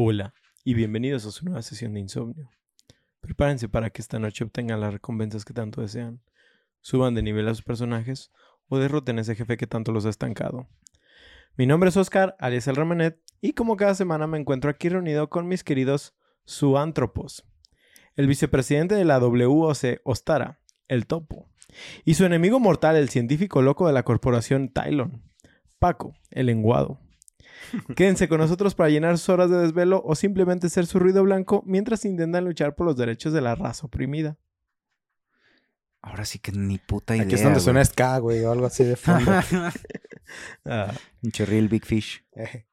Hola y bienvenidos a su nueva sesión de insomnio. Prepárense para que esta noche obtengan las recompensas que tanto desean, suban de nivel a sus personajes o derroten a ese jefe que tanto los ha estancado. Mi nombre es Oscar, alias el Ramanet, y como cada semana me encuentro aquí reunido con mis queridos suántropos, el vicepresidente de la WOC Ostara, el Topo, y su enemigo mortal, el científico loco de la corporación Tylon, Paco, el lenguado. Quédense con nosotros para llenar sus horas de desvelo o simplemente ser su ruido blanco mientras intentan luchar por los derechos de la raza oprimida. Ahora sí que ni puta idea. Aquí es donde güey. suena ska, güey, o algo así de fondo. Ah, Un chorril Big Fish. Eh,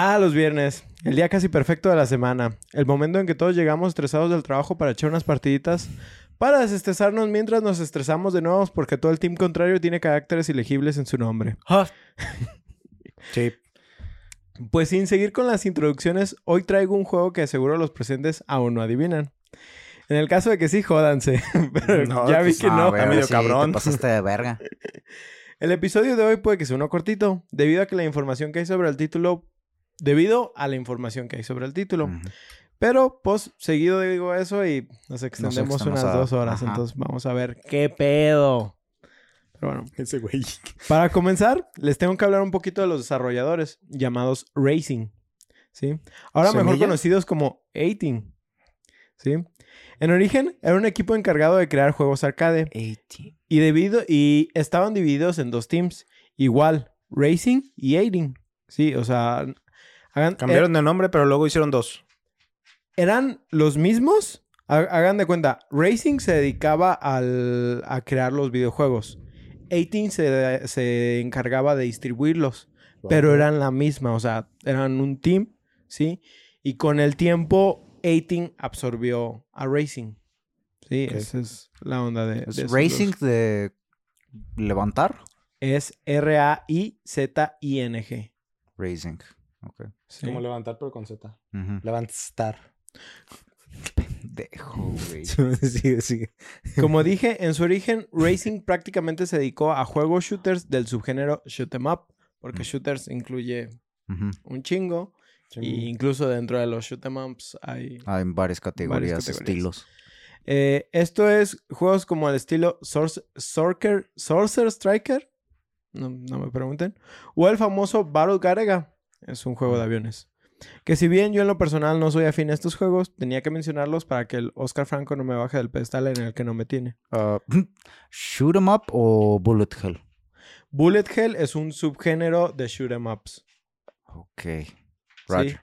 Ah, los viernes, el día casi perfecto de la semana, el momento en que todos llegamos estresados del trabajo para echar unas partiditas, para desestresarnos mientras nos estresamos de nuevo porque todo el team contrario tiene caracteres ilegibles en su nombre. Sí. Pues sin seguir con las introducciones, hoy traigo un juego que seguro los presentes aún no adivinan. En el caso de que sí, jódanse. Pero No, ya vi pues, que Ah, no. ahora medio sí cabrón. Te pasaste de verga. El episodio de hoy puede que sea uno cortito, debido a que la información que hay sobre el título, debido a la información que hay sobre el título. Pero, pues, seguido digo eso y nos extendemos unas a- dos horas. ajá. Entonces, vamos a ver qué pedo. Pero bueno, Ese güey. para comenzar, les tengo que hablar un poquito de los desarrolladores llamados Racing. ¿Sí? Ahora mejor conocidos como 18. ¿Sí? En origen, era un equipo encargado de crear juegos arcade. 80. Y debido y estaban divididos en dos teams, igual, Racing y Aiding. Sí, o sea, hagan, Cambiaron de nombre, pero luego hicieron dos. eh, eran los mismos. Ha- Hagan de cuenta, Racing se dedicaba al, a crear los videojuegos. 18 se, se encargaba de distribuirlos, pero eran la misma, o sea, eran un team, ¿sí? Y con el tiempo, 18 absorbió a Racing. Sí, esa es la onda de... ¿Es de Racing dos. de levantar? Es R-A-I-Z-I-N-G. Racing. Ok. Sí. Como levantar, pero con Z. Ujú. Levantar. Dejo, güey. sigue, sigue. Como dije, en su origen, Racing prácticamente se dedicó a juegos shooters del subgénero shoot 'em up, porque shooters incluye un chingo, y incluso dentro de los shoot 'em ups hay... Hay varias categorías, categorías. estilos. Eh, esto es juegos como el estilo Sorcerer Striker, no, no me pregunten, o el famoso Battle Garega, es un juego de aviones. Que si bien yo en lo personal no soy afín a estos juegos, tenía que mencionarlos para que el Oscar Franco no me baje del pedestal en el que no me tiene. Ah, ¿Shoot 'em up o bullet hell? Bullet Hell es un subgénero de shoot 'em ups. Ok. Sí. Roger.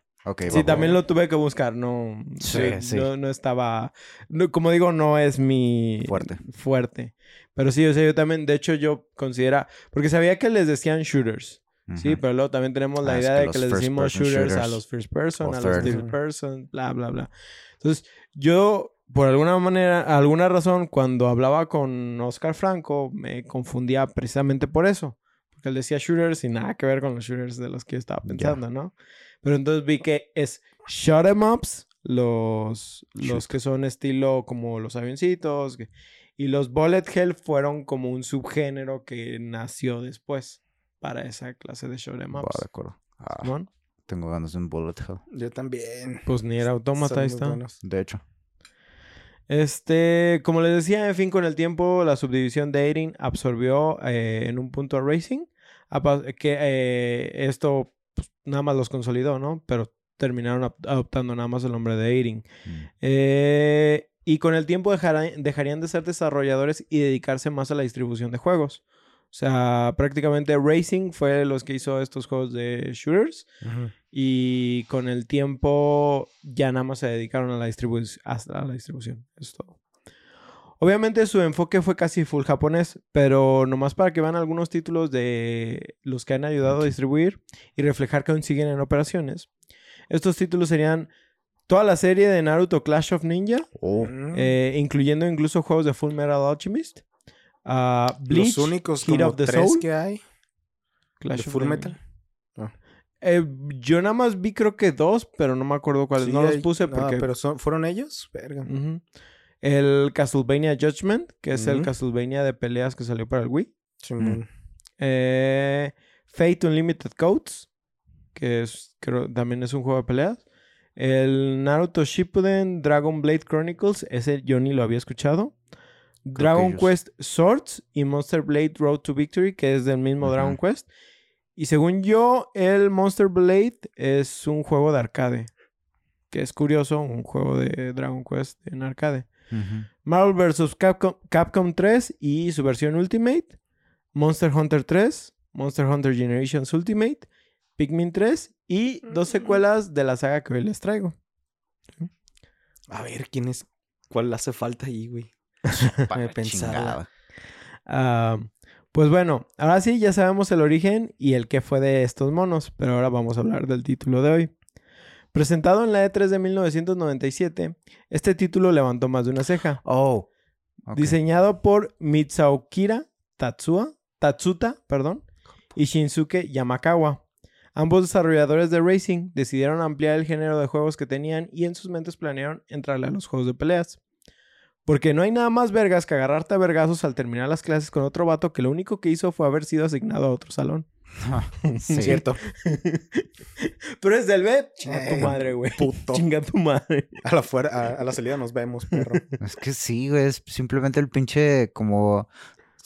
Sí, va, también va. lo tuve que buscar, no, Sí, no- sí. no, no estaba, no- como digo, no es mi Fuerte. fuerte. Pero sí, o sea, yo también, de hecho, yo considera, porque sabía que les decían shooters, sí, pero luego también tenemos la Ah, idea que de los que les decimos person shooters, a shooters los first person, a los third. person, bla, bla, bla. Entonces, yo, por alguna manera, alguna razón, cuando hablaba con Oscar Franco, me confundía precisamente por eso. Porque él decía shooters y nada que ver con los shooters de los que yo estaba pensando, ¿no? Pero entonces vi que es shot 'em ups, los, los que son estilo como los avioncitos, que- y los bullet hell fueron como un subgénero que nació después para esa clase de shot 'em Va, ups. de acuerdo. Ah, Simón. tengo ganas de un bullet hell. Yo también. Pues ni era autómata, Son ahí está. buenos. De hecho. Este, como les decía, en fin, con el tiempo, la subdivisión de Dating absorbió eh, en un punto a Racing, que eh, esto pues, nada más los consolidó, ¿no? Pero terminaron adoptando nada más el nombre de Dating. Mm. Eh, y con el tiempo dejarían de ser desarrolladores y dedicarse más a la distribución de juegos. O sea, prácticamente Racing fue los que hizo estos juegos de shooters. Y con el tiempo ya nada más se dedicaron a la, distribu- hasta la distribución. Eso es todo. Obviamente su enfoque fue casi full japonés, pero nomás para que vean algunos títulos de los que han ayudado a distribuir y reflejar que aún siguen en operaciones. Estos títulos serían toda la serie de Naruto Clash of Ninja, Oh. eh, incluyendo incluso juegos de Full Metal Alchemist, ah, Bleach, Los únicos Heat como of the tres Soul, que hay Clash de of Full the- Metal. Eh, yo nada más vi creo que dos, pero no me acuerdo cuáles. Sí, no los puse ah, porque... pero son, ¿fueron ellos? Verga. El Castlevania Judgment, que es el. Castlevania de peleas que salió para el Wii. Simón. Eh, Fate Unlimited Codes, que es, creo, también es un juego de peleas. El Naruto Shippuden Dragon Blade Chronicles, ese yo ni lo había escuchado. Dragon ellos. Quest Swords y Monster Blade Road to Victory, que es del mismo. Dragon Quest. Y según yo, el Monster Blade es un juego de arcade. Que es curioso, un juego de Dragon Quest en arcade. Marvel vs. Capcom, Capcom 3 y su versión Ultimate. Monster Hunter 3. Monster Hunter Generations Ultimate. Pikmin 3. Y dos secuelas de la saga que hoy les traigo. A ver, ¿quién es? ¿Cuál hace falta ahí, güey? Pa' la pensarla. chingada. Ah, pues bueno, ahora sí ya sabemos el origen y el qué fue de estos monos, pero ahora vamos a hablar del título de hoy. Presentado en la E3 de 1997, este título levantó más de una ceja. Oh. Diseñado por Mitsuokira Tatsua, Tatsuta perdón, y Shinsuke Yamakawa. Ambos desarrolladores de Racing decidieron ampliar el género de juegos que tenían y en sus mentes planearon entrarle a los juegos de peleas. Porque no hay nada más vergas que agarrarte a vergazos al terminar las clases con otro vato que lo único que hizo fue haber sido asignado a otro salón. Sí. Cierto. Tú eres del B, chinga tu Eh, madre, güey. Puto. Chinga tu madre. A la, fuera, a, a la salida nos vemos, perro. Es que sí, güey, es simplemente el pinche como...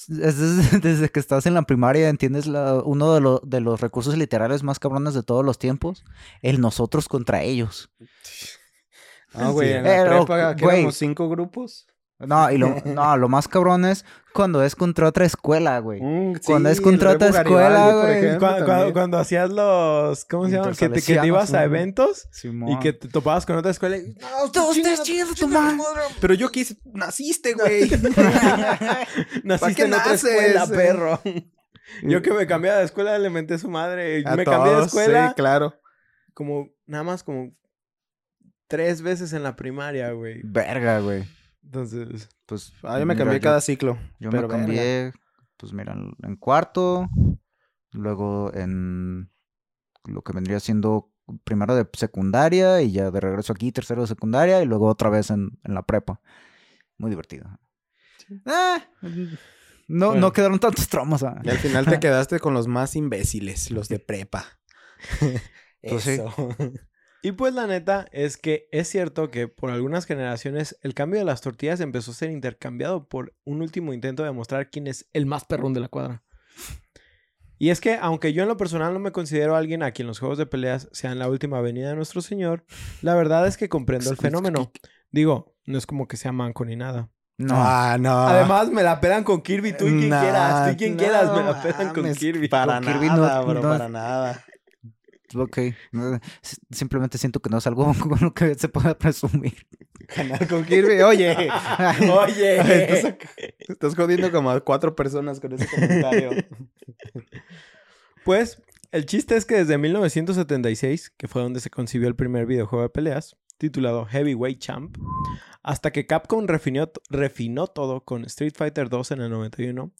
es desde, desde que estás en la primaria, ¿entiendes? La- uno de, lo- de los recursos literarios más cabrones de todos los tiempos. El nosotros contra ellos. Ah, güey, Sí. en la Pero, prepa, que güey. éramos cinco grupos. No, y lo, no, lo más cabrón es cuando es contra otra escuela, güey. Mm, Cuando sí, es contra otra escuela, güey. Cuando, cuando- también. cuando hacías los. ¿Cómo se llaman? Que te, que te Intersalesianos, ibas a ¿no? eventos Simón. y que te topabas con otra escuela. y, No, Ustedes chinga- chingan a tu madre". Pero yo quise... Naciste, güey. Naciste qué en otra naces, escuela, eh? perro. Yo que me cambié de escuela le menté a su madre. A me cambié de escuela Sí, claro. como, nada más como tres veces en la primaria, güey. Verga, güey. Entonces, Pues. Ah, yo me mira, cambié yo- cada ciclo. Yo pero me cambié, pues mira, en- cuarto, luego en lo que vendría siendo primero de secundaria y ya de regreso aquí, tercero de secundaria y luego otra vez en, en la prepa. Muy divertido. Ah, no, Bueno. no quedaron tantos traumas. ah. Y al final te quedaste con los más imbéciles, los de prepa. Pues sí. Y pues la neta es que es cierto que por algunas generaciones el cambio de las tortillas empezó a ser intercambiado por un último intento de mostrar quién es el más perrón de la cuadra. Y es que aunque yo en lo personal no me considero alguien a quien los juegos de peleas sean la última venida de nuestro Señor, la verdad es que comprendo el fenómeno. Digo, no es como que sea manco ni nada. No, Ah, no. Además, me la pelan con Kirby, tú y quien Nah, quieras, tú y quien no quieras, me la pelan con Kirby. Para Con Kirby no- nada, bro, no- para nada. Ok. no, s- Simplemente siento que no es algo con lo que se pueda presumir. Ganar con Kirby. Oye. Oye. estás, estás jodiendo como a cuatro personas con ese comentario. Pues, el chiste es que desde 1976, que fue donde se concibió el primer videojuego de peleas, titulado Heavyweight Champ, hasta que Capcom refinó, refinó todo con Street Fighter 2 en el 91,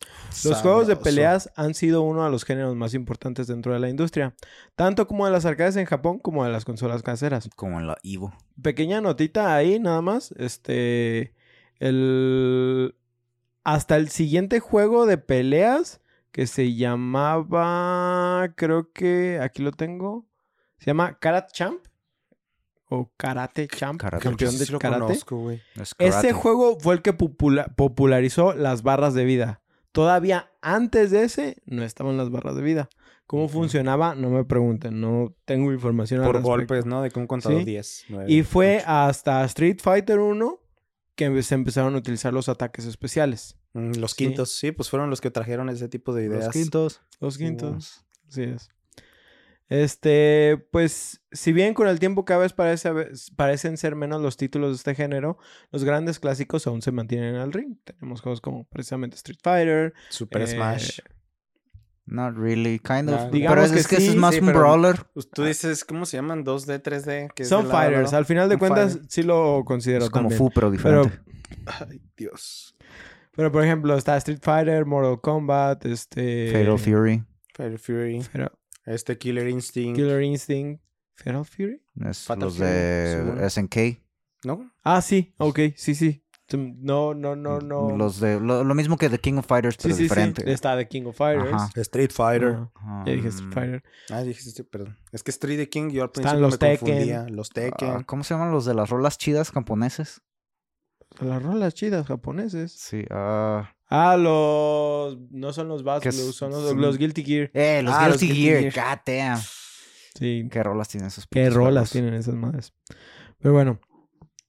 los juegos de peleas han sido uno de los géneros más importantes dentro de la industria, tanto como de las arcades en Japón como de las consolas caseras. Como en la Evo. Pequeña notita ahí, nada más. Este. El. Hasta el siguiente juego de peleas que se llamaba. Creo que. Aquí lo tengo. Se llama Karate Champ. O Karate Champ. Karate campeón de sí lo karate. conozco, güey. Es Ese karate. juego fue el que popula- popularizó las barras de vida. Todavía antes de ese no estaban las barras de vida. ¿Cómo funcionaba? No me pregunten. No tengo información Por golpes, ¿no? De que un contador Sí. 10. Y fue hasta Street Fighter 1 que se empezaron a utilizar los ataques especiales. Mm, Los quintos, sí, pues fueron los que trajeron ese tipo de ideas. Los quintos. Los quintos. Así es. Este, pues, si bien con el tiempo cada vez parece, parecen ser menos los títulos de este género, los grandes clásicos aún se mantienen al ring. Tenemos juegos como precisamente Street Fighter, Super eh, Smash. Not really, kind of. Pero es, que es que ese es más sí, un brawler. Tú dices, ¿cómo se llaman? 2D, 3D. que es Son fighters. Al final de Un cuentas, fighter. sí lo considero Es como también. Fu, pero Pero, diferente. Ay, Dios. pero, por ejemplo, está Street Fighter, Mortal Kombat, este... Fatal Fury. Fire Fury. Fatal- Este Killer Instinct. Killer Instinct. ¿Fatal Fury? Es Fatal los Fury, de. SNK. ¿No? Ah, sí. Ok, sí, sí. No, no, no, no. Los de, lo, lo mismo que The King of Fighters, Sí, pero sí, diferente. sí. Está The King of Fighters. Ajá. Street Fighter. Ajá. Ya dije Street Fighter. Ah, dijiste, perdón. Es que Street the King yo al Están principio los me Tekken. confundía. Los Tekken. Ah, ¿Cómo se llaman los de las rolas chidas japoneses? Las rolas chidas japoneses. Sí. ah Ah, los... No son los Bass Blues, es- son los, son- los Guilty Gear. Eh, los Ah, los Guilty Gear. Gear. God damn. Sí. ¿Qué rolas tienen esos Qué rolas juegos? tienen esas madres. Pero bueno,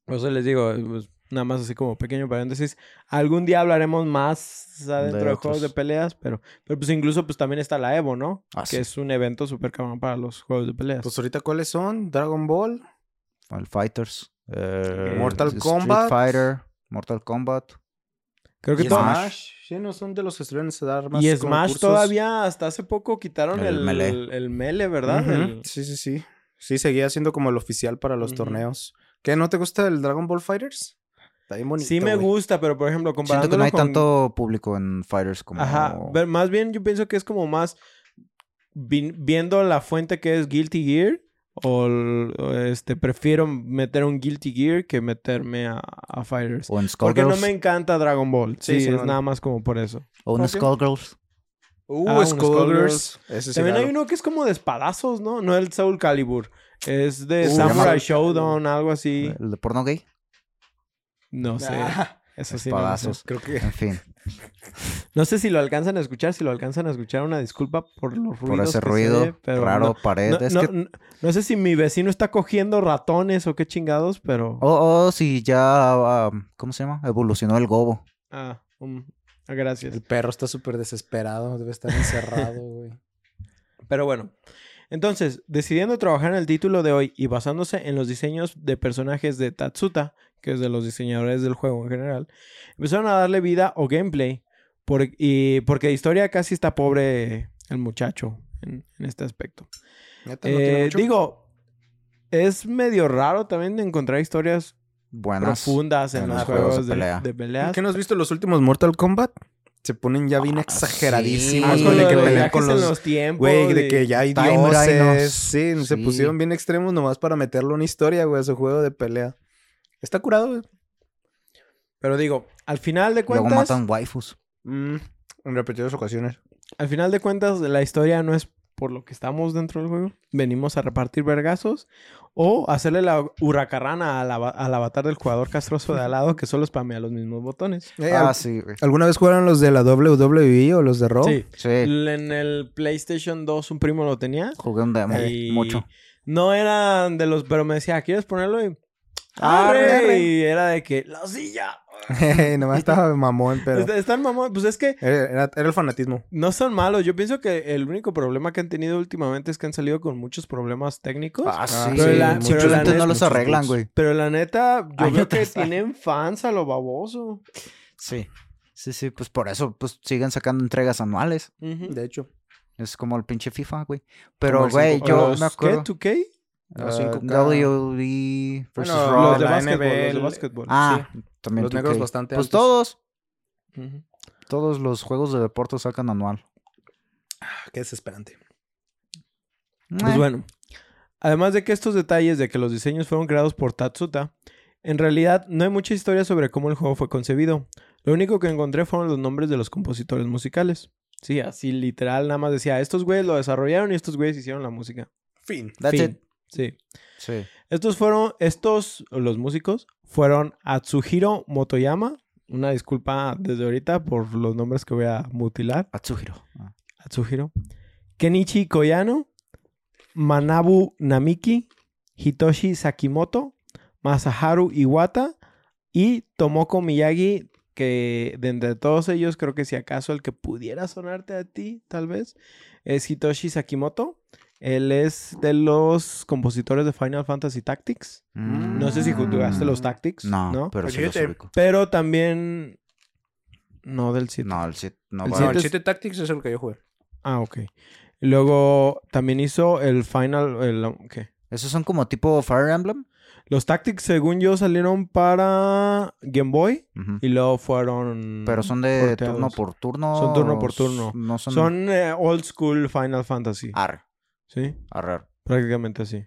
eso les digo, pues, nada más así como pequeño paréntesis. Algún día hablaremos más adentro de, De juegos de peleas, pero, pero pues incluso pues también está la Evo, ¿no? Ah, que sí. es un evento súper cabrón para los juegos de peleas. Pues ahorita, ¿cuáles son? Dragon Ball. Final Fighters. eh, Mortal Street Kombat. Fighter. Mortal Kombat. Creo que y todo... Smash. Sí, no son de los que estuvieron a dar más Y Smash todavía hasta hace poco quitaron El el, melee, ¿verdad? Sí, sí, sí. Sí, seguía siendo como el oficial para los torneos. ¿Qué? ¿No te gusta el Dragon Ball Fighters? Está bien bonito. sí me gusta, pero por ejemplo, Siento comparándolo que no hay con... tanto público en Fighters como... Ajá, más bien yo pienso que es como más vi- viendo la fuente que es Guilty Gear o, este prefiero meter un Guilty Gear que meterme a, a Fighters. O en Porque no me encanta Dragon Ball. Sí, Sí, es nada más como por eso. O en Ok. Skullgirls. Uh, Ah, un Skullgirls. Sí También hay uno que es como de espadazos, ¿no? No el Soul Calibur. Es de Uh, Samurai llama- Showdown, algo así. El de porno gay. No sé. Ah, Eso sí no lo sé. Espadazos. creo que... En fin. No sé si lo alcanzan a escuchar. Si lo alcanzan a escuchar, una disculpa por los ruidos. Por ese que ruido pero raro, no- pared. No, es no- que... no- no sé si mi vecino está cogiendo ratones o qué chingados, pero... O o si ya... ¿Cómo se llama? Evolucionó el gobo. Ah, um, ah, gracias. El perro está súper desesperado. Debe estar encerrado, güey. Pero bueno. Entonces, decidiendo trabajar en el título de hoy y basándose en los diseños de personajes de Tatsuta, que es de los diseñadores del juego en general, empezaron a darle vida o gameplay. Por, y porque de historia casi está pobre el muchacho en, en este aspecto. Neta, no tiene Eh, digo, es medio raro también encontrar historias Buenas. profundas en en los los juegos, juegos de de, pelea. de peleas. ¿Qué no has visto los últimos Mortal Kombat? Se ponen ya bien Ah, exageradísimos, sí. güey, con de que pelean con los... los tiempos. Güey, de que ya hay dioses. Rhinos. Sí, se Sí. pusieron bien extremos nomás para meterlo en historia, güey, a su juego de pelea. Está curado, güey. Pero digo, al final de Luego cuentas... matan waifus. Mm, en repetidas ocasiones. Al final de cuentas, la historia no es por lo que estamos dentro del juego. Venimos a repartir vergazos o hacerle la hurracarrana al, al avatar del jugador castroso de al lado que solo spamea los mismos botones. Eh, ah, al- sí, güey. ¿Alguna vez jugaron los de la WWE o los de Raw? Sí. Sí. En el PlayStation 2 un primo lo tenía. Jugué un demo. y Mucho. No eran de los... Pero me decía, ¿quieres ponerlo? Y... Arre. Y era de que... ¡La silla! nomás estaba mamón, pero... Está- Están mamón. Pues es que Era, el fanatismo. no son malos. Yo pienso que el único problema que han tenido últimamente es que han salido con muchos problemas técnicos. Ah, sí. pero la- muchos pero la Simplemente neta- no los arreglan, güey. Pero la neta, yo Año veo que tienen fans a lo baboso. Sí. Sí, sí, pues por eso pues siguen sacando entregas anuales. De hecho. Es como el pinche FIFA, güey. Pero, güey, 5K. yo ¿Los me acuerdo. ¿Qué? ¿2K? Los ah, 5K. WWE versus Bueno, Raw. Los de la básquetbol, los de básquetbol. Ah, también Los 2K. negros bastante Pues altos. todos, todos los juegos de deporte sacan anual. Ah, Qué desesperante. Pues bueno. Además de que estos detalles de que los diseños fueron creados por Tatsuta, en realidad no hay mucha historia sobre cómo el juego fue concebido. Lo único que encontré fueron los nombres de los compositores musicales. Sí, así literal, nada más decía, estos güeyes lo desarrollaron y estos güeyes hicieron la música. Fin. That's Fin. it. Sí. Sí. Estos fueron, estos, los músicos, fueron Atsuhiro Motoyama. Una disculpa desde ahorita por los nombres que voy a mutilar. Atsuhiro. Ah. Atsuhiro. Kenichi Koyano. Manabu Namiki. Hitoshi Sakimoto. Masaharu Iwata. Y Tomoko Miyagi. Que de entre todos ellos, creo que si acaso el que pudiera sonarte a ti, tal vez, es Hitoshi Sakimoto. Él es de los compositores de Final Fantasy Tactics. No sé si jugaste los Tactics. No, No, pero sí los Fíjate. ubico. Pero también. No del 7. No, el sit no El va. No, siete el es- Chite Tactics es el que yo jugué. Ah, ok. Luego también hizo el Final... El, ¿Qué? Esos son como tipo Fire Emblem. Los Tactics, según yo, salieron para Game Boy y luego fueron... Pero son de porteados. turno por turno. Son turno por turno. No son. Son eh, old school Final Fantasy. Arre, Sí, arre. prácticamente así.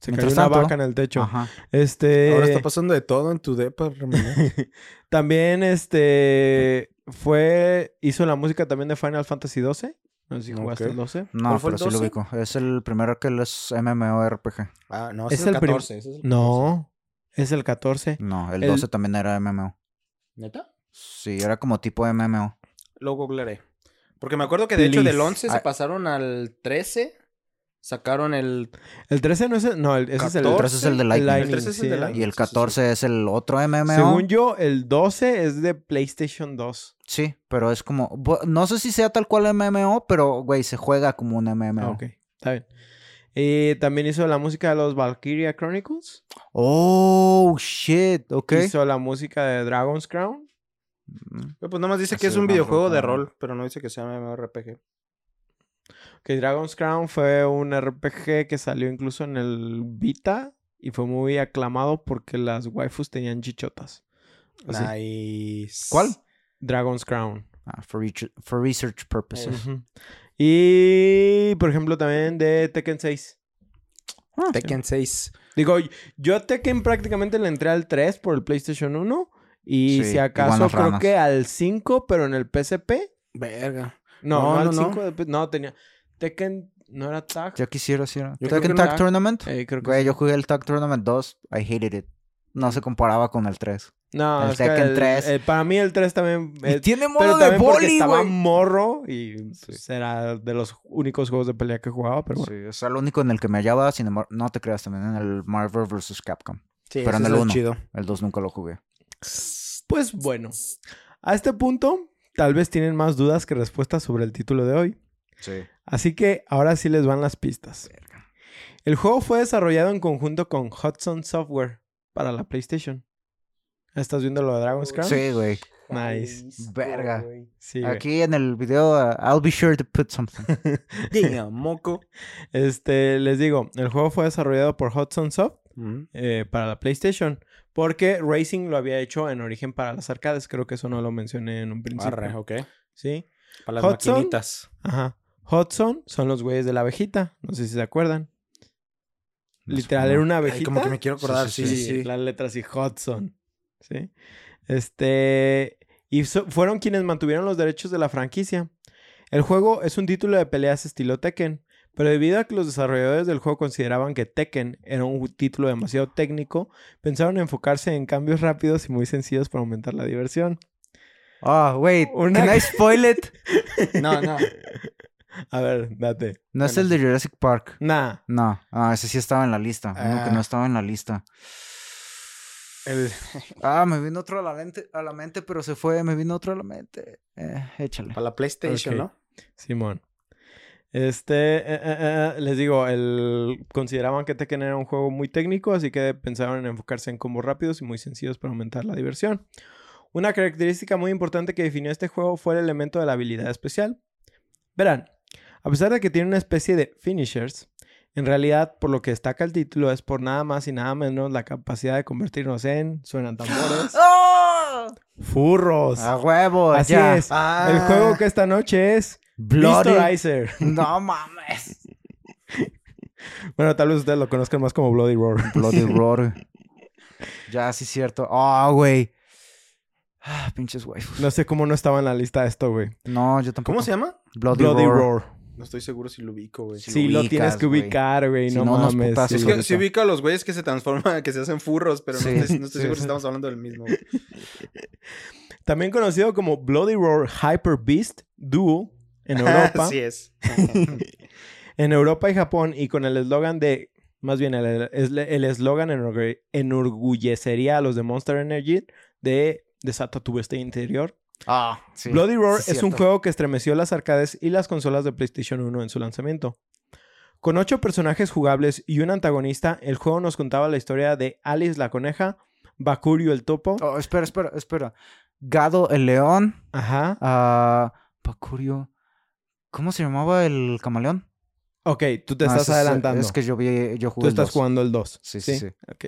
Se cayó Mientras una tanto- vaca en el techo. Ajá. Este... Ahora está pasando de todo en tu depa, Ramón. También, este... Fue... Hizo la música también de Final Fantasy XII. No sé si jugaste Ok. el 12. No, ¿Cuál fue pero el sí lo 12? ubico. Es el primero que es MMORPG. Ah, no, Es es el el prim- 14. ese es el No, es el 14. No, el, El- 12 también era MMO. 14. ¿Neta? Sí, era como tipo MMO. Lo googlearé. Porque me acuerdo que de hecho del Please. 11 se Ah. pasaron al 13. Sacaron el El 13 no es el... No, el- ese es el... 14. 13 es el de el Lightning. Lightning, El 13 es el de ¿eh? Lightning. Y el Sí, sí, sí. 14 es el otro MMO. Según yo, el 12 es de PlayStation 2. Sí, pero es como. No sé si sea tal cual MMO, pero, güey, se juega como un MMO. Ah, ok, está bien. Y también hizo la música de los Valkyria Chronicles. Oh, shit. Ok. Hizo la música de Dragon's Crown. Mm, Pues nada más dice que es un videojuego de rol, pero no dice que sea MMORPG. Que Dragon's Crown fue un RPG que salió incluso en el Vita. Y fue muy aclamado porque las waifus tenían chichotas. Así. Nice. ¿Cuál? Dragon's Crown. Ah, for, reach- for research purposes. Y, por ejemplo, también de Tekken 6. Ah, Tekken 6. Digo, yo a Tekken prácticamente le entré al 3 por el PlayStation 1. Y Sí, si acaso iguanas creo ranas. que al 5, pero en el PSP. Verga. No, No, no, al no, no. 5 de No, tenía. Tekken no era tag. Ya quisiera, sí. era. Yo Tekken. Tag Tournament. Eh, creo que Güey, sí. yo jugué el Tag Tournament 2. I hated it. No se comparaba con el 3. No, el es que Tekken el- 3. el- para mí el 3 también. eh, tiene pero también porque estaba morro y pues, era de los únicos juegos de pelea que jugaba, pero bueno. Sí, es el único en el que me hallaba. Sin embargo, no te creas también en el Marvel vs. Capcom. Sí, Pero en el uno. chido. El 2 nunca lo jugué. Pues bueno, a este punto tal vez tienen más dudas que respuestas sobre el título de hoy. Sí. Así que ahora sí les van las pistas. El juego fue desarrollado en conjunto con Hudson Software para la PlayStation. ¿Estás viendo lo de Dragon's Crown? Sí, güey. Nice. Verga. Sí. Aquí en el video, uh, I'll be sure to put something. Diga, moco. Este, les digo, el juego fue desarrollado por Hudson Soft Mm. eh, para la PlayStation. Porque Racing lo había hecho en origen para las arcades. Creo que eso no lo mencioné en un principio. Arre, ok. Sí. Para las Hudson. maquinitas. Ajá. Hudson son los güeyes de la abejita. No sé si se acuerdan. Literal, era una Ay, abejita. como que me quiero acordar. Sí, Sí, sí, sí, sí. Las letras y Hudson. ¿Sí? Este. Y so- fueron quienes mantuvieron los derechos de la franquicia. El juego es un título de peleas estilo Tekken. Pero debido a que los desarrolladores del juego consideraban que Tekken era un título demasiado técnico, pensaron en enfocarse en cambios rápidos y muy sencillos para aumentar la diversión. Oh, wait. Una- Can I spoil it? No, no. A ver, date. No es el de Jurassic Park. Nah. No, ah, ese sí estaba en la lista. Uno que Ah. no estaba en la lista. El... Ah, me vino otro a la mente, a la mente, pero se fue. Me vino otro a la mente. Eh, échale. Para la PlayStation. ¿no? Simón. Este, eh, eh, eh, les digo, el, consideraban que Tekken era un juego muy técnico, así que pensaron en enfocarse en combos rápidos y muy sencillos para aumentar la diversión. Una característica muy importante que definió este juego fue el elemento de la habilidad especial. Verán, a pesar de que tiene una especie de finishers, en realidad por lo que destaca el título es por nada más y nada menos la capacidad de convertirnos en, suenan tambores, ¡Oh! furros. A huevo, Así ya. es. Ah. El juego que esta noche es Bloody. Beastorizer. No mames. Bueno, tal vez ustedes lo conozcan más como Bloody Roar. Bloody Roar. Ya, sí, cierto. Ah, güey. Ah, pinches waifus. No sé cómo no estaba en la lista esto, güey. No, yo tampoco. ¿Cómo se llama? Bloody, Bloody Roar. Roar. No estoy seguro si lo ubico, güey. Sí. Sí, lo ubicas, tienes que güey. ubicar, güey. Si no, mames. sí. Es que ahorita. sí ubico a los güeyes que se transforman, que se hacen furros, pero no estoy, no estoy sí, seguro si estamos hablando del mismo. güey. También conocido como Bloody Roar Hyper Beast Duo en Europa. Así es. en Europa y Japón y con el eslogan de... Más bien, el el- el eslogan enorgue- enorgullecería a los de Monster Energy de Desata tu bestia interior. Ah, sí. Bloody Roar sí, es un juego que estremeció las arcades y las consolas de PlayStation 1 en su lanzamiento. Con ocho personajes jugables y un antagonista, el juego nos contaba la historia de Alice la coneja, Bakurio el topo, Oh, espera, espera, espera. Gado el león. ajá, Ah, Bakurio. ¿Cómo se llamaba el camaleón? Ok, tú te Ah, estás es- adelantando. Es que yo vi, yo jugué tú el estás dos. jugando el 2. Sí, sí, sí. Ok.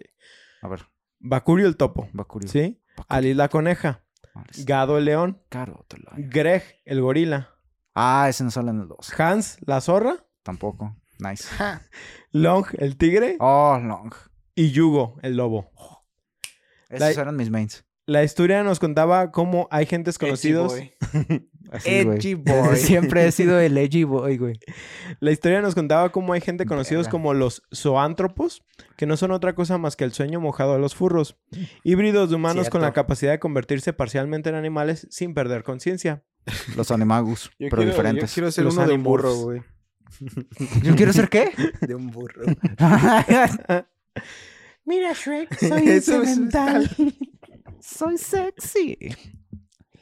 A ver, Bakurio el topo. Bakurio. ¿Sí? Alice la coneja. Sí. Gado el león. Caro, te lo- Greg el gorila. Ah, ese no sale en el 2. Hans la zorra. Tampoco. Nice. Long el tigre. Oh, long. Y Yugo el lobo. Esos La- eran mis mains. La historia nos contaba cómo hay gentes conocidos. Así, güey. Edgy boy. Siempre he sido el edgy boy, güey. La historia nos contaba cómo hay gente conocidos Verga. como los zoántropos, que no son otra cosa más que el sueño mojado de los furros. Híbridos de humanos con la capacidad de convertirse parcialmente en animales sin perder conciencia. Los animagus, Yo pero quiero, diferentes. Yo quiero ser Los uno de un burro, güey. ¿Yo quiero ser qué? De un burro. Mira, Shrek, Eso es mental. Soy sexy.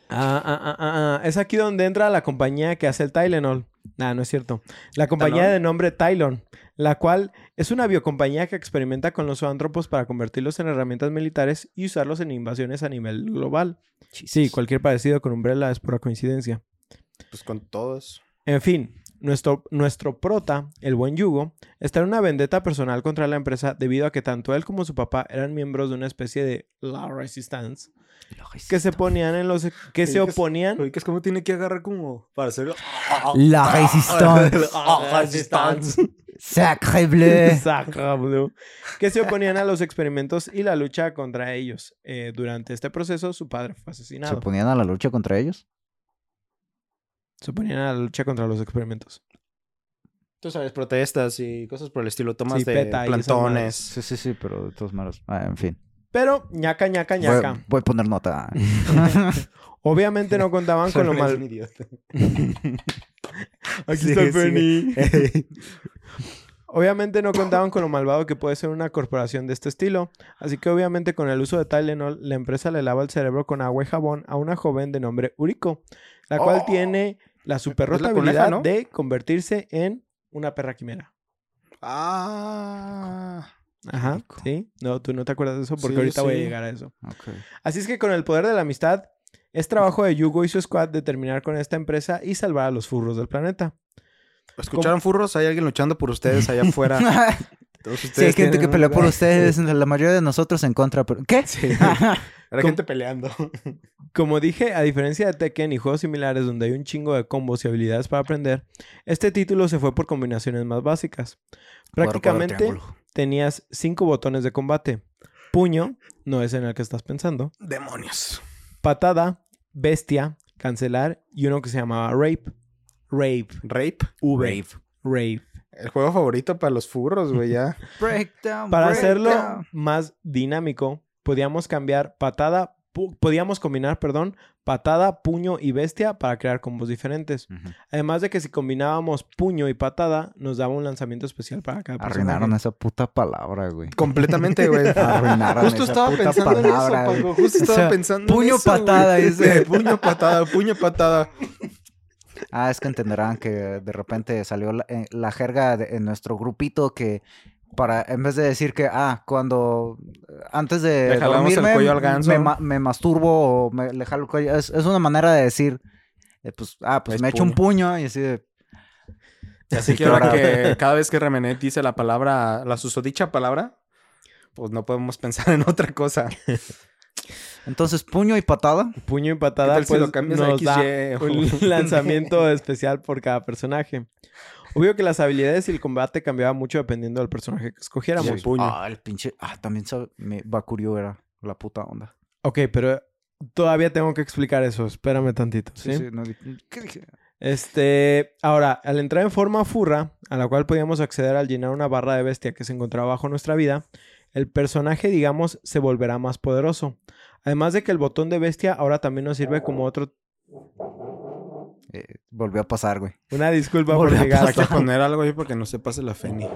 Ah, ah, ah, ah, ah. Es aquí donde entra la compañía que hace el Tylenol. Nah, no es cierto. La compañía ¿Talón? de nombre Tylon, la cual es una biocompañía que experimenta con los zoántropos para convertirlos en herramientas militares y usarlos en invasiones a nivel global. Sí, cualquier parecido con Umbrella es pura coincidencia. Pues con todos. En fin, nuestro, nuestro prota, el buen Yugo, está en una vendetta personal contra la empresa debido a que tanto él como su papá eran miembros de una especie de La Resistance que se ponían en los que se es- oponían que es como tiene que agarrar como para hacer... La resistance. Resistance. Sacre bleu. Sacre bleu. que se oponían a los experimentos y la lucha contra ellos. Eh, durante este proceso, su padre fue ¿Se asesinado. ponían a la lucha contra ellos? Se oponían a la lucha contra los experimentos. Tú sabes, protestas y cosas por el estilo. Tomas Sí, de PETA y esas plantones. Sí, sí, sí, pero de todos modos. Ah, en fin. Pero, ñaca, ñaca, Voy, ñaca. voy a poner nota. Obviamente no contaban con lo mal. Aquí Sí, está sí. Obviamente no contaban con lo malvado que puede ser una corporación de este estilo, así que obviamente con el uso de Tylenol, la empresa le lava el cerebro con agua y jabón a una joven de nombre Uriko, la cual Oh. tiene la super Es la habilidad coneja, ¿no? de convertirse en una perra quimera. Ah. Ajá, sí. No, tú no te acuerdas de eso porque Sí, ahorita voy a llegar a eso. Así es que con el poder de la amistad, es trabajo de Yugo y su squad de terminar con esta empresa y salvar a los furros del planeta. ¿Escucharon furros? Hay alguien luchando por ustedes allá afuera. Todos Sí, hay ustedes gente que pelea por ustedes, la mayoría de nosotros en contra, pero... ¿Qué? Sí. Era gente peleando. Como dije, a diferencia de Tekken y juegos similares donde hay un chingo de combos y habilidades para aprender, este título se fue por combinaciones más básicas. Prácticamente tenías cinco botones de combate. Puño, no es en el que estás pensando. Demonios. Patada, bestia, cancelar y uno que se llamaba rape. Rape. Rape. V. Rape. El juego favorito para los furros, güey, ya. Breakdown, Para hacerlo más dinámico, podíamos cambiar patada, pu- podíamos combinar, perdón, patada, puño y bestia para crear combos diferentes. Además de que si combinábamos puño y patada, nos daba un lanzamiento especial para cada personaje. Arruinaron esa puta palabra, güey. Completamente, güey. Arruinaron Justo esa estaba puta pensando palabra, en eso. Paco. Justo O estaba sea, pensando puño, en eso, güey. patada, dice. puño, patada, puño, patada. Ah, es que entenderán que de repente salió la, eh, la jerga de- en nuestro grupito que para, en vez de decir que, ah, cuando, antes de Le jalamos el dormirme, cuello al ganso. Me, me masturbo o me, le jalo el cuello, es, es una manera de decir, eh, pues, ah, pues Es me echo un puño y así de, Así que ahora que cada vez que Remenet dice la palabra, la susodicha palabra, pues no podemos pensar en otra cosa. entonces puño y patada. Puño y ¿Qué patada si pues, lo cambias a nos da un lanzamiento especial por cada personaje. Obvio que las habilidades y el combate cambiaban mucho dependiendo del personaje que escogiéramos. Sí. puño. Ah, el pinche, ah, también sabe, me, Bakurio era la puta onda. Ok, pero todavía tengo que explicar eso. Espérame tantito. Sí, ¿sí? sí, no, ¿qué dije? Este, ahora, al entrar en forma furra, a la cual podíamos acceder al llenar una barra de bestia que se encontraba bajo nuestra vida, el personaje, digamos, se volverá más poderoso. Además de que el botón de bestia ahora también nos sirve como otro... Eh, volvió a pasar, güey. Una disculpa por Volvió llegar Hay que poner algo ahí porque no se pase la Feni.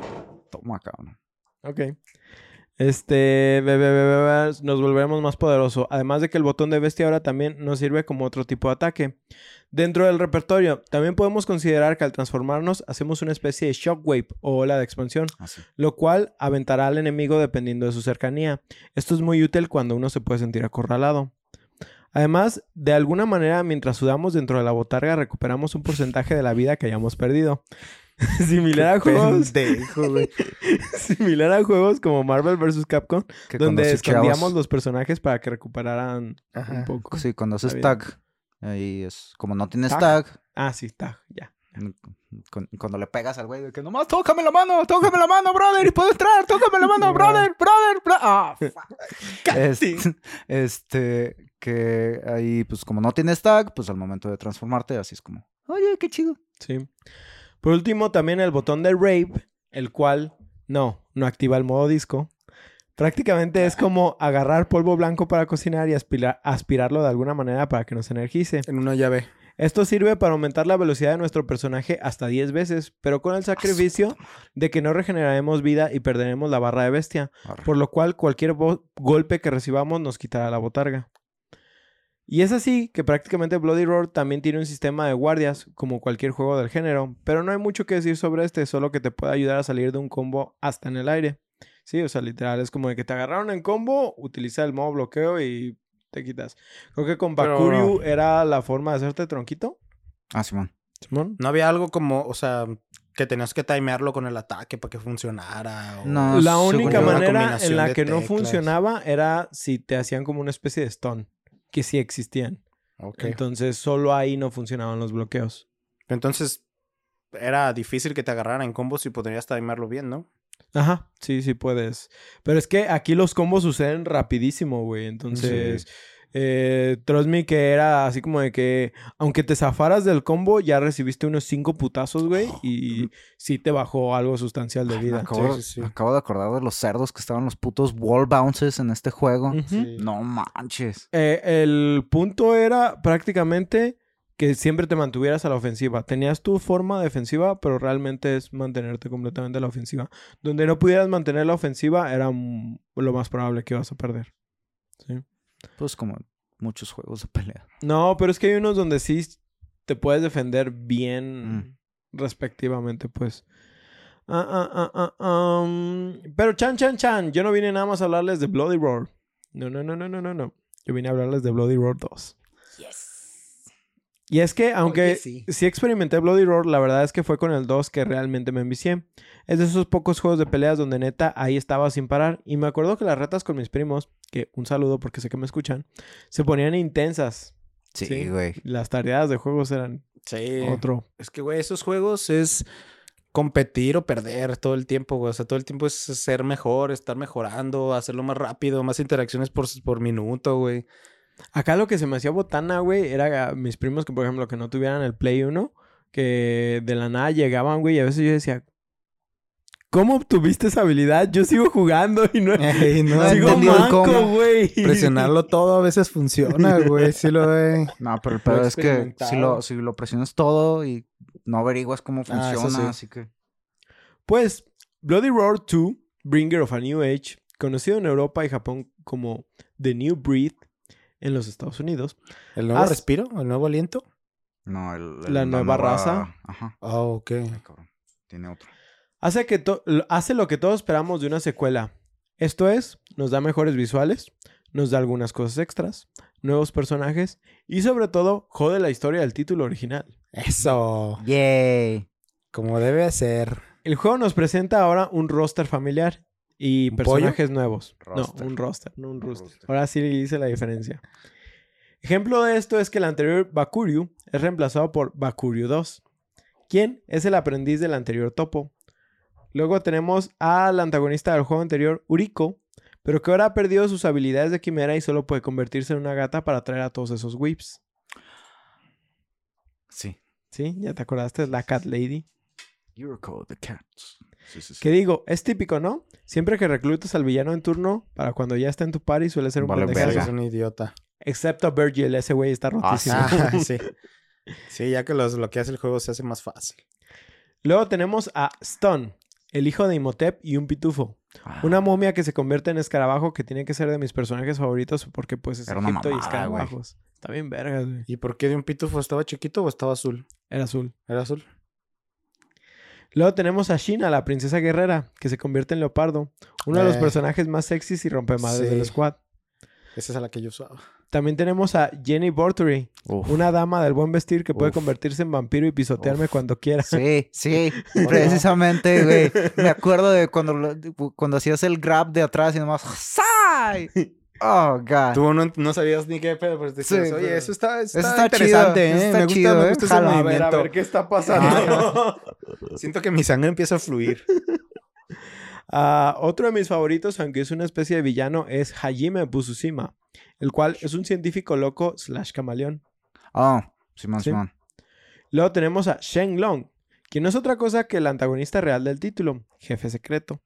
Toma, cabrón. Ok. Este, be- nos volveremos más poderoso. Además de que el botón de bestia ahora también nos sirve como otro tipo de ataque. Dentro del repertorio, también podemos considerar que al transformarnos hacemos una especie de shockwave o ola de expansión, Así. lo cual aventará al enemigo dependiendo de su cercanía. Esto es muy útil cuando uno se puede sentir acorralado. Además, de alguna manera, mientras sudamos dentro de la botarga, recuperamos un porcentaje de la vida que hayamos perdido. Similar a juegos. Pendejo, güey. Similar a juegos como Marvel vs. Capcom, Que donde escondíamos los personajes para que recuperaran un poco. Sí, cuando haces tag. Ahí es. Como no tienes Tag. tag. Ah, sí, está, ya. con- cuando le pegas al güey de que nomás tócame la mano, tócame la mano, brother, y puedo entrar, tócame la mano, brother, brother, bro- Ah, fuck. este, este, que ahí, pues como no tienes tag, pues al momento de transformarte, así es como, oye, qué chido. Sí. Por último, también el botón de Rave, el cual no, no activa el modo disco. Prácticamente es como agarrar polvo blanco para cocinar y aspirar- aspirarlo de alguna manera para que nos energice. En una llave. Esto sirve para aumentar la velocidad de nuestro personaje hasta 10 veces, pero con el sacrificio de que no regeneraremos vida y perderemos la barra de bestia, Arre. por lo cual cualquier golpe que recibamos nos quitará la botarga. Y es así que prácticamente Bloody Roar también tiene un sistema de guardias, como cualquier juego del género, pero no hay mucho que decir sobre este, solo que te puede ayudar a salir de un combo hasta en el aire. Sí, o sea, literal, es como de que te agarraron en combo, utiliza el modo bloqueo y te quitas. Creo que con Pero- Bakuryu era la forma de hacerte tronquito. Ah, Simón. Simón. No había algo como, o sea, que tenías que timearlo con el ataque para que funcionara. o- No, La única manera en la que no funcionaba era si te hacían como una especie de stun, que sí existían. Ok. Entonces solo ahí no funcionaban los bloqueos. Entonces, era difícil que te agarraran en combos y podrías timearlo bien, ¿no? Ajá, sí, sí puedes. Pero es que aquí los combos suceden rapidísimo, güey. Entonces, eh, trust me que era así como de que, aunque te zafaras del combo, ya recibiste unos cinco putazos, güey. Y sí te bajó algo sustancial de Me vida. acabo, Sí, sí, sí. me acabo de acordar de los cerdos que estaban los putos wall bounces en este juego. No manches. Eh, el punto era prácticamente que siempre te mantuvieras a la ofensiva. Tenías tu forma defensiva, pero realmente es mantenerte completamente a la ofensiva. Donde no pudieras mantener la ofensiva era lo más probable que ibas a perder. Sí. Pues como muchos juegos de pelea. No, pero es que hay unos donde sí te puedes defender bien Mm. respectivamente, pues. Ah, ah, ah, ah, um, Pero chan, chan, chan. Yo no vine nada más a hablarles de Bloody Roar. No, no, no, no, no, no, no. Yo vine a hablarles de Bloody Roar 2. Y es que, aunque Oye, sí. sí experimenté Bloody Roar, la verdad es que fue con el 2 que realmente me envicié. Es de esos pocos juegos de peleas donde neta ahí estaba sin parar. Y me acuerdo que las retas con mis primos, que un saludo porque sé que me escuchan, se ponían intensas. Sí, Sí. güey. Las tareas de juegos eran Sí. otro. Es que, güey, esos juegos es competir o perder todo el tiempo, güey. O sea, todo el tiempo es ser mejor, estar mejorando, hacerlo más rápido, más interacciones por, por minuto, güey. Acá lo que se me hacía botana, güey, era mis primos que, por ejemplo, que no tuvieran el Play 1, que de la nada llegaban, güey, y a veces yo decía, ¿cómo obtuviste esa habilidad? Yo sigo jugando y no, Ey, no, sigo manco, güey. Presionarlo todo a veces funciona, güey. Sí lo ve. No, pero el pedo es que si lo, si lo presionas todo y no averiguas cómo Ah, funciona, sí. así que... Pues, Bloody Roar 2, Bringer of a New Age, conocido en Europa y Japón como The New Breed en los Estados Unidos, ¿El nuevo respiro? ¿El nuevo aliento? No, el, el- La nueva raza. Ajá. Ah, ok. Ay, cabrón. Tiene otro. hace, que to- hace lo que todos esperamos de una secuela. Esto es, nos da mejores visuales, nos da algunas cosas extras, nuevos personajes y sobre todo jode la historia del título original. Eso. Yay. Como debe ser. El juego nos presenta ahora un roster familiar y ¿Un personajes nuevos. Roster. No, un roster, no un roster. Ahora sí hice la diferencia. Ejemplo de esto es que el anterior Bakuryu es reemplazado por Bakuryu 2, quien es el aprendiz del anterior topo. Luego tenemos al antagonista del juego anterior, Uriko, pero que ahora ha perdido sus habilidades de quimera y solo puede convertirse en una gata para atraer a todos esos whips. Sí. ¿Sí? ¿Ya te acordaste? Es la Cat Lady. Yuriko the Cats. Sí, sí, sí. Que digo, es típico, ¿no? Siempre que reclutas al villano en turno, para cuando ya está en tu party suele ser un Vale, pendejazo. verga. Es un idiota. Excepto a Virgil, ese güey está rotísimo. Ah, sí. Sí, ya que los, lo que hace el juego se hace más fácil. Luego tenemos a Stun, el hijo de Imhotep y un pitufo. Ah, Una momia que se convierte en escarabajo que tiene que ser de mis personajes favoritos porque pues es Era Egipto y mamada, escarabajos. Está bien vergas, güey. ¿Y por qué de un pitufo estaba chiquito o estaba azul? Era azul. ¿Era azul? Luego tenemos a Shina, la princesa guerrera, que se convierte en leopardo. Uno de los Eh. personajes más sexys y rompemadres Sí. del squad. Esa es a la que yo usaba. También tenemos a Jenny Bortory, Uf. una dama del buen vestir que puede Uf. convertirse en vampiro y pisotearme Uf. cuando quiera. Sí, sí, precisamente, güey. Me acuerdo de cuando, cuando hacías el grab de atrás y nomás... ¡Sai! Oh, God. Tú no, no sabías ni qué pedo, pero te Sí, decías, oye, pero- eso está, está, eso está interesante, chido, ¿eh? está me gusta, chido, me ¿eh? gusta ese Jala. A ver, a movimiento. ver qué está pasando. Siento que mi sangre empieza a fluir. Ah, otro de mis favoritos, aunque es una especie de villano, es Hajime Busushima, el cual es un científico loco slash camaleón. Oh, Simón, Sí. Simón. Luego tenemos a Shen Long, quien no es otra cosa que el antagonista real del título, jefe secreto.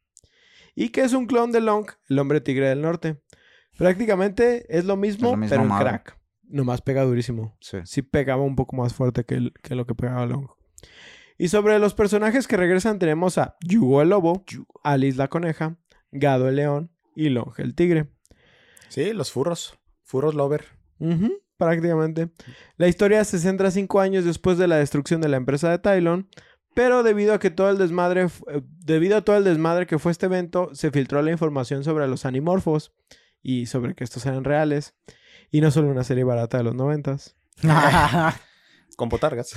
Y que es un clon de Long, el hombre tigre del norte. Prácticamente es lo mismo, Es lo mismo pero en crack. Nomás pega durísimo. Sí. Sí pegaba un poco más fuerte que, el- que lo que pegaba Long. Y sobre los personajes que regresan tenemos a Yugo el lobo, Alice la coneja, Gado el león y Long el tigre. Sí, los furros. Furros lover. Prácticamente. La historia se centra cinco años después de la destrucción de la empresa de Tylon, pero debido a que todo el desmadre, eh, debido a todo el desmadre que fue este evento, se filtró la información sobre los animorfos y sobre que estos eran reales y no solo una serie barata de los noventas. Con botargas.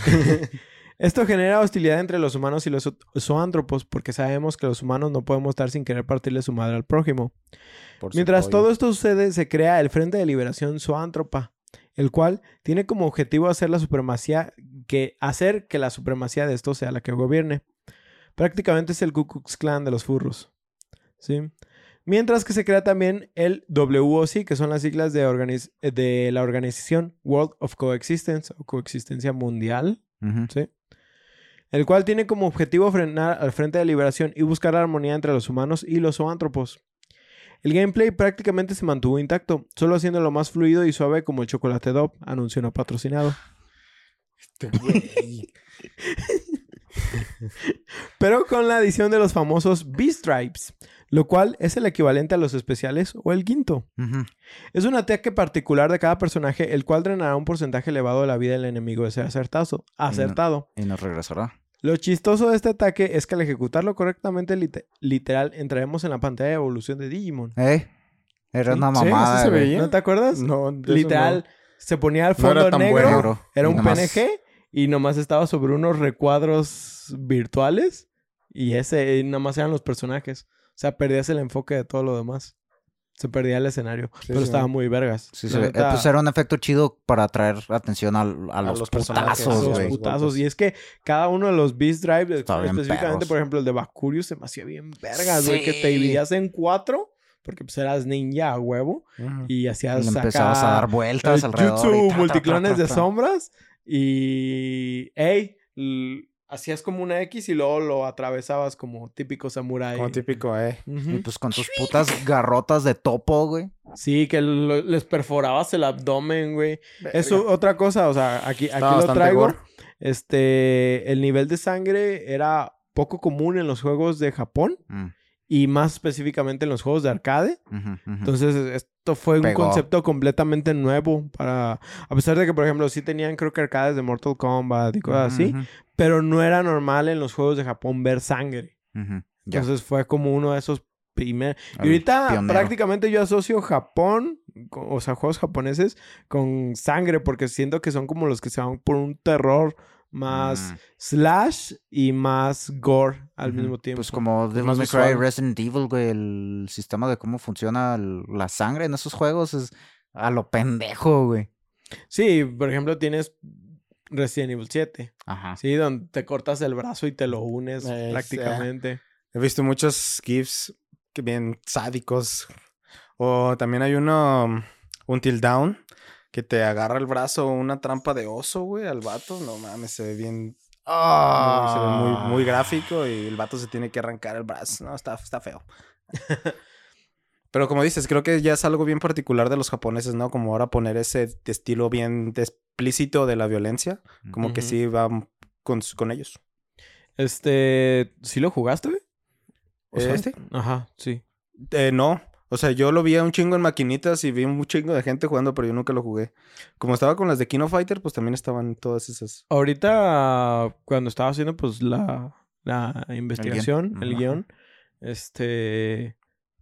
Esto genera hostilidad entre los humanos y los zo- zoántropos porque sabemos que los humanos no podemos estar sin querer partirle su madre al prójimo. Por Mientras todo esto sucede, se crea el Frente de Liberación Zoántropa, el cual tiene como objetivo hacer la supremacía que hacer que la supremacía de esto sea la que gobierne. Prácticamente es el Ku Klux Klan de los furros. ¿Sí? Mientras que se crea también el WOC, que son las siglas de, organiz- de la organización World of Coexistence o Coexistencia Mundial. El cual tiene como objetivo frenar al Frente de Liberación y buscar la armonía entre los humanos y los zoántropos. El gameplay prácticamente se mantuvo intacto, solo haciéndolo más fluido y suave como el chocolate Dop, anuncio no patrocinado. Pero con la adición de los famosos B-Stripes, lo cual es el equivalente a los especiales o el quinto. Es un ataque particular de cada personaje, el cual drenará un porcentaje elevado de la vida del enemigo de ser acertazo, acertado. Y nos regresará. Lo chistoso de este ataque es que al ejecutarlo correctamente, lit- literal, entraremos en la pantalla de evolución de Digimon. ¿Eh? Era Sí, una sí, mamada, así se veía. ¿No te acuerdas? No, literal, no. se ponía al No era fondo negro, bueno. Era Y un nomás- PNG y nomás estaba sobre unos recuadros virtuales y ese y nomás eran los personajes. O sea, perdías el enfoque de todo lo demás. Se perdía el escenario, Sí, pero sí. estaba muy vergas. Sí, neta, eh, pues era un efecto chido para atraer atención a, los, los personajes, putazos, güey. los putazos. Y es que cada uno de los Beast Drive, específicamente, perros. por ejemplo, el de Bakurius se me hacía bien vergas, güey, que te Sí. dividías en cuatro, porque pues eras ninja a huevo, y Y hacías le empezabas a dar vueltas el alrededor. jutsu y tra, tra, multiclones de sombras, y, ey, l- hacías como una X y luego lo atravesabas como típico samurái. Como típico, eh. Y pues con tus putas garrotas de topo, güey. Sí, que lo- les perforabas el abdomen, güey. Eso, Verga. otra cosa, o sea, aquí, aquí lo traigo. gore. Este, el nivel de sangre era poco común en los juegos de Japón Mm, y más específicamente en los juegos de arcade. ujú, ujú. Entonces, fue un concepto completamente nuevo para... A pesar de que, por ejemplo, sí tenían creo que arcades de Mortal Kombat y cosas así, pero no era normal en los juegos de Japón ver sangre. Entonces fue como uno de esos primeros... Y ahorita pionero. prácticamente yo asocio Japón, o sea, juegos japoneses con sangre, porque siento que son como los que se van por un terror más Mm. slash y más gore al mismo tiempo. Pues como Devil May Cry. Resident Evil, güey, el sistema de cómo funciona el- la sangre en esos juegos es a lo pendejo, güey. Sí, por ejemplo, tienes Resident Evil 7, Ajá. sí, donde te cortas el brazo y te lo unes Eh, prácticamente. He visto muchos GIFs que bien sádicos. O también hay uno, un Till Down, que te agarra el brazo una trampa de oso, güey, al vato. No mames, se ve bien. muy- se ve muy, muy gráfico y el vato se tiene que arrancar el brazo. No, está, está feo. Pero como dices, creo que ya es algo bien particular de los japoneses, ¿no? Como ahora poner ese estilo bien explícito de la violencia. Como que sí va con, con ellos. Este, ¿sí lo jugaste, güey? O sea, ¿Este? Ajá, sí. Eh, no. O sea, yo lo vi a un chingo en maquinitas y vi un chingo de gente jugando, pero yo nunca lo jugué. Como estaba con las de Kino Fighter, pues también estaban todas esas. Ahorita, cuando estaba haciendo pues la, la investigación, el guion, este,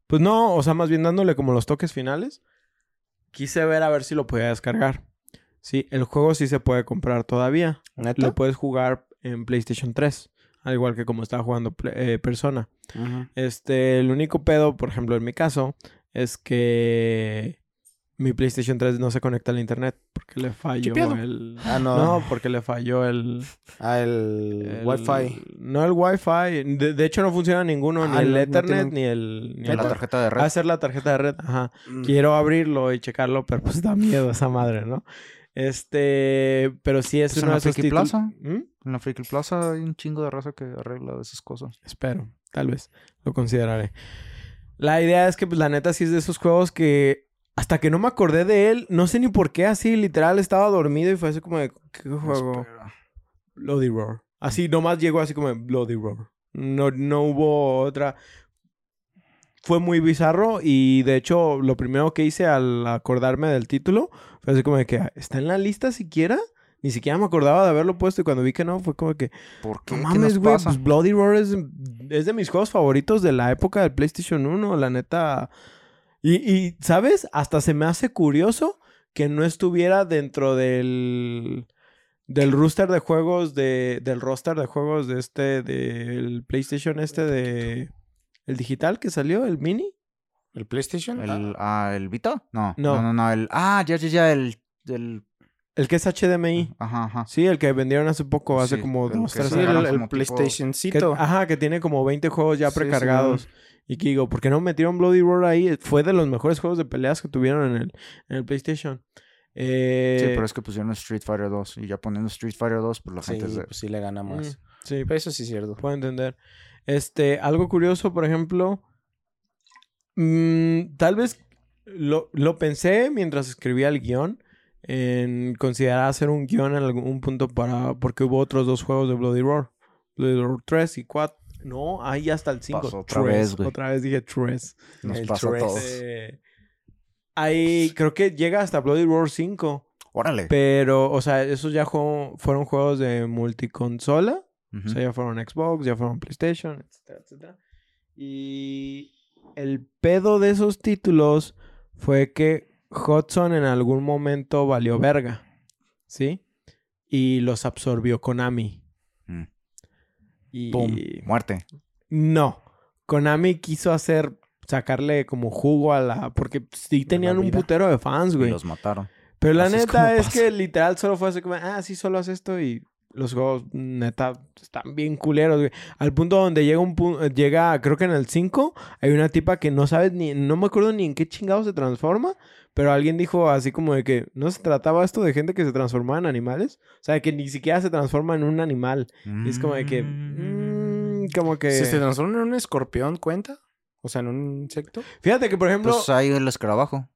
pues no, o sea, más bien dándole como los toques finales, quise ver a ver si lo podía descargar. Sí, el juego sí se puede comprar todavía. ¿Neta? Lo puedes jugar en PlayStation 3. Al igual que como estaba jugando eh, Persona. Este, el único pedo, por ejemplo, en mi caso, es que mi PlayStation 3 no se conecta al internet porque le falló pedo? el. Ah, no. No, porque le falló el, Ah, el, el- Wi-Fi. No el Wi-Fi. De, de hecho, no funciona ninguno, Ah, ni el no, no Ethernet, tienen- ni el. Ni el la tarjeta de red. Hacer la tarjeta de red, ajá. Mm. Quiero abrirlo y checarlo, pero pues da miedo esa madre, ¿no? Este, pero sí es Pues en uno la de esos Friki. Plaza. ¿Mm? En la Freaky Plaza hay un chingo de raza que arregla esas cosas. Espero, tal vez lo consideraré. La idea es que, pues, la neta, sí es de esos juegos que hasta que no me acordé de él, no sé ni por qué así, literal, estaba dormido y fue así como de, ¿qué juego? Espera. Bloody Roar. Así, nomás llegó así como de Bloody Roar. No, no hubo otra. Fue muy bizarro y de hecho lo primero que hice al acordarme del título fue así como de que ¿está en la lista siquiera? Ni siquiera me acordaba de haberlo puesto y cuando vi que no fue como que ¿Por qué? no ¿Qué mames, güey, pues Bloody Roar es, es de mis juegos favoritos de la época del PlayStation 1, la neta. Y, y, ¿sabes? Hasta se me hace curioso que no estuviera dentro del del roster de juegos de del roster de juegos de este del PlayStation este de el digital que salió, el mini. ¿El PlayStation? ¿El, ah, ¿el Vita? No. No. No, no, no. El, ah, ya, ya, ya. El, el... El que es HDMI. Ajá, ajá. Sí, el que vendieron hace poco, hace Sí, como el dos, Sí, el, años. el Que- PlayStationcito. ajá, que tiene como 20 juegos ya Sí, precargados. y que digo, ¿por qué no metieron Bloody Roar ahí? Fue de los mejores juegos de peleas que tuvieron en el, en el PlayStation. Eh, Sí, pero es que pusieron Street Fighter 2. Y ya poniendo Street Fighter 2, pues la Sí, gente se... pues sí le gana mm, más. sí, Pero eso sí es cierto. puedo entender. Este, algo curioso, por ejemplo, mm, tal vez lo, lo pensé mientras escribía el guion en considerar hacer un guion en algún punto para porque hubo otros dos juegos de Bloody Roar, Bloody Roar 3 y 4. No, ahí hasta el 5. Pasó otra vez, güey. Otra vez dije 3. Nos El a tres. todos. Eh, ahí creo que llega hasta Bloody Roar 5. Órale. Pero, o sea, esos ya juego- fueron juegos de multiconsola. Ujú. O sea, ya fueron Xbox, ya fueron PlayStation, etcétera, etcétera. Y el pedo de esos títulos fue que Hudson en algún momento valió verga. ¿Sí? Y los absorbió Konami. Mm. Y... Pum. Muerte. No. Konami quiso hacer, sacarle como jugo a la... Porque sí tenían un putero de fans, Y güey. los mataron. Pero la Así es neta es, pasa. que literal solo fue así como, ah, sí, solo haz esto y los juegos, neta, están bien culeros, güey. Al punto donde llega un punto, llega, creo que en el 5, hay una tipa que no sabes ni, no me acuerdo ni en qué chingado se transforma, pero alguien dijo así como de que no se trataba esto de gente que se transformaba en animales, o sea, que ni siquiera se transforma en un animal. Y es como de que, mm, como que... Si se transforma en un escorpión, ¿cuenta? O sea, en un insecto. Fíjate que, por ejemplo... Pues hay el escarabajo.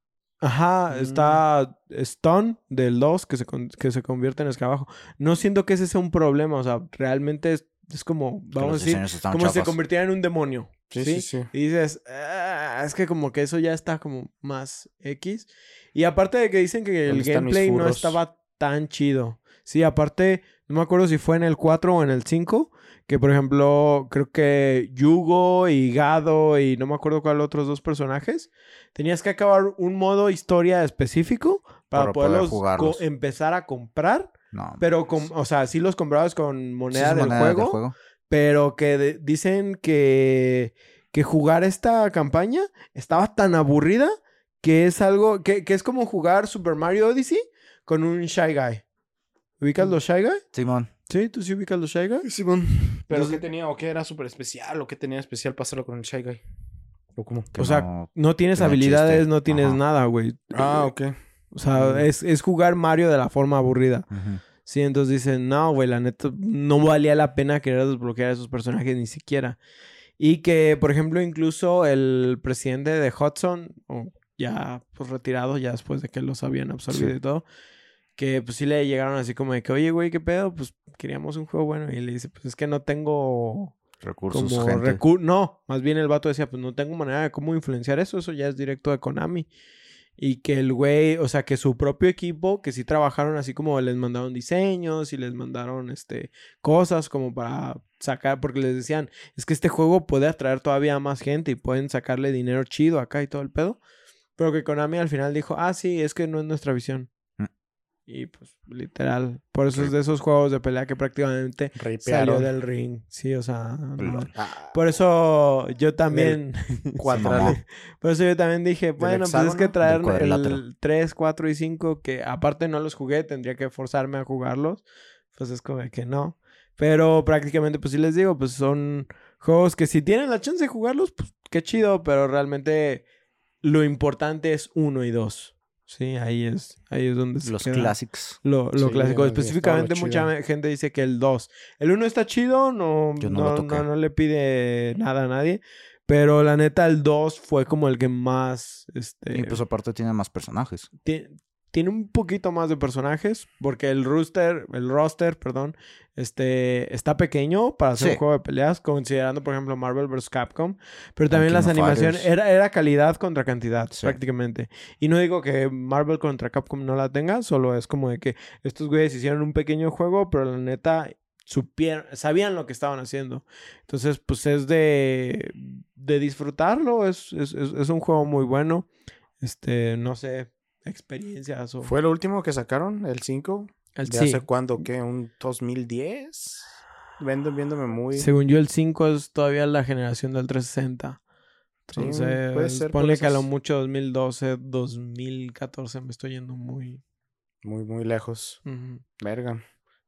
Ajá, Mm. está Stone del 2 que se, que se convierte en escarabajo. No siento que ese sea un problema, o sea, realmente es, es como, que vamos a decir, como si se convirtiera en un demonio. Sí, Sí, sí, sí. Y dices, "Ah, es que como que eso ya está como más X. Y aparte de que dicen que el ¿Dónde están mis gameplay no estaba tan chido. Sí, aparte, no me acuerdo si fue en el 4 o en el 5, que por ejemplo, creo que Yugo y Gado y no me acuerdo cuál otros dos personajes, tenías que acabar un modo historia específico para, Para poder poderlos co- empezar a comprar, No. pero con, o sea, sí los comprabas con moneda, Sí, del, moneda juego, pero que dicen que, que jugar esta campaña estaba tan aburrida que es algo, que, que es como jugar Super Mario Odyssey con un Shy Guy. ¿Ubicas Mm. los Shy Guy? Simón. Sí, tú sí ubicas los Shy Guy. Simón. ¿Pero Entonces- qué tenía? ¿O qué era súper especial? ¿O qué tenía especial para hacerlo con el Shy Guy? ¿O cómo? que O sea, no- No tienes Tiene habilidades, no tienes Ajá. nada, güey. Ah, ok. O sea, es, es jugar Mario de la forma aburrida. Sí, entonces dicen, no, güey, la neta, no valía la pena querer desbloquear a esos personajes ni siquiera. Y que, por ejemplo, incluso el presidente de Hudson, o ya pues retirado, ya después de que los habían absorbido Sí. y todo, que pues sí le llegaron así como de que, oye, güey, ¿qué pedo? Pues queríamos un juego bueno. Y le dice, pues es que no tengo Recursos, como gente. recu- No, más bien el vato decía, pues no tengo manera de cómo influenciar eso, eso ya es directo de Konami. Y que el güey, o sea, que su propio equipo, que sí trabajaron así como les mandaron diseños y les mandaron este cosas como para sacar, porque les decían, es que este juego puede atraer todavía más gente y pueden sacarle dinero chido acá y todo el pedo. Pero que Konami al final dijo, ah, sí, es que no es nuestra visión. Y pues, literal. Por eso es de esos juegos de pelea que prácticamente salió del ring. Sí, o sea. no. Ah, Por eso yo también. mamó. Por eso yo también dije, bueno, pues es que traer el 3, 4 y 5, que aparte no los jugué, tendría que forzarme a jugarlos. Pues es como que no. Pero prácticamente, pues sí les digo, pues son juegos que si tienen la chance de jugarlos, pues qué chido, pero realmente lo importante es uno y dos. Sí, ahí es, ahí es donde se Los queda clásicos. Lo, lo Sí, clásico. Específicamente, mucha gente dice que el 2. El 1 está chido, no, Yo no no, no- no le pide nada a nadie. Pero la neta, el 2 fue como el que más. Este, Y pues aparte tiene más personajes. Tiene un poquito más de personajes. Porque el roster, el roster, perdón, este, está pequeño para hacer Sí. un juego de peleas. Considerando, por ejemplo, Marvel vs. Capcom. Pero también las animaciones. Era, era calidad contra cantidad, Sí. prácticamente. Y no digo que Marvel contra Capcom no la tenga. Solo es como de que estos güeyes hicieron un pequeño juego. Pero la neta. Supieron, sabían lo que estaban haciendo. Entonces, pues es de, de disfrutarlo. Es, es, es- es un juego muy bueno. Este, no sé, experiencias o... ¿Fue lo último que sacaron? ¿El 5? el, ¿De sí. hace cuándo? ¿Qué? ¿Un 2010? Vendo, viéndome muy... Según yo, el 5 es todavía la generación del 360. Sí, Entonces, puede ser ponle que a lo mucho 2012, 2014 me estoy yendo muy... Muy, muy lejos. Ujú. Verga.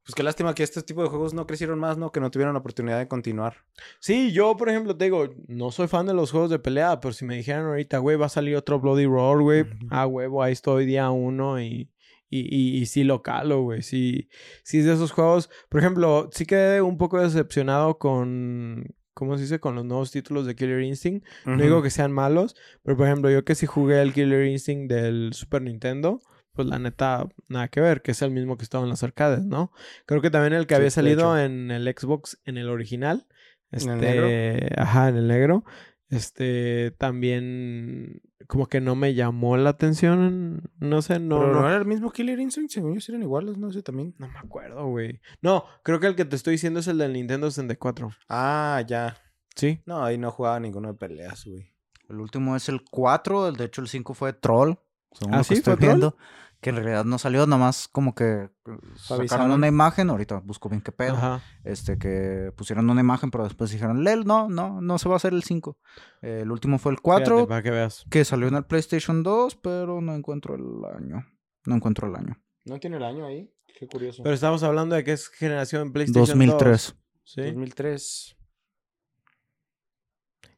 Pues qué lástima que este tipo de juegos no crecieron más, ¿no? Que no tuvieron la oportunidad de continuar. Sí, yo, por ejemplo, te digo, no soy fan de los juegos de pelea, pero si me dijeran ahorita, güey, va a salir otro Bloody Roar, güey, Ujú. ah, huevo, ahí estoy día uno y, y, y, y sí lo calo, güey, sí, sí es de esos juegos. Por ejemplo, sí quedé un poco decepcionado con, ¿cómo se dice? Con los nuevos títulos de Killer Instinct. No digo que sean malos, pero por ejemplo, yo que sí jugué el Killer Instinct del Super Nintendo, pues la neta, nada que ver, que es el mismo que estaba en las arcades, ¿no? Creo que también el que Sí, había salido en el Xbox, en el original. Este, ¿En el negro? Ajá, en el negro. Este, también como que no me llamó la atención, no sé, no, Pero no, no era el mismo Killer Instinct, según yo eran iguales, no sé también. no me acuerdo, güey. No, creo que el que te estoy diciendo es el del Nintendo 64. Ah, ya. Sí. No, ahí no jugaba ninguno de peleas, güey. El último es el 4, el- de hecho el 5 fue Troll. Según ¿Ah, lo que sí? estoy viendo. Que en realidad no salió, nada más como que sacaron Avisaron. una imagen, ahorita busco bien qué pedo. Ajá. Este, que pusieron una imagen, pero después dijeron, Lel, no, no, no se va a hacer el 5. Eh, el último fue el 4, Fíjate, para que veas. que salió en el PlayStation 2, pero no encuentro el año. No encuentro el año. ¿No tiene el año ahí? Qué curioso. Pero estamos hablando de que es generación PlayStation 2003. 2. Sí. 2003.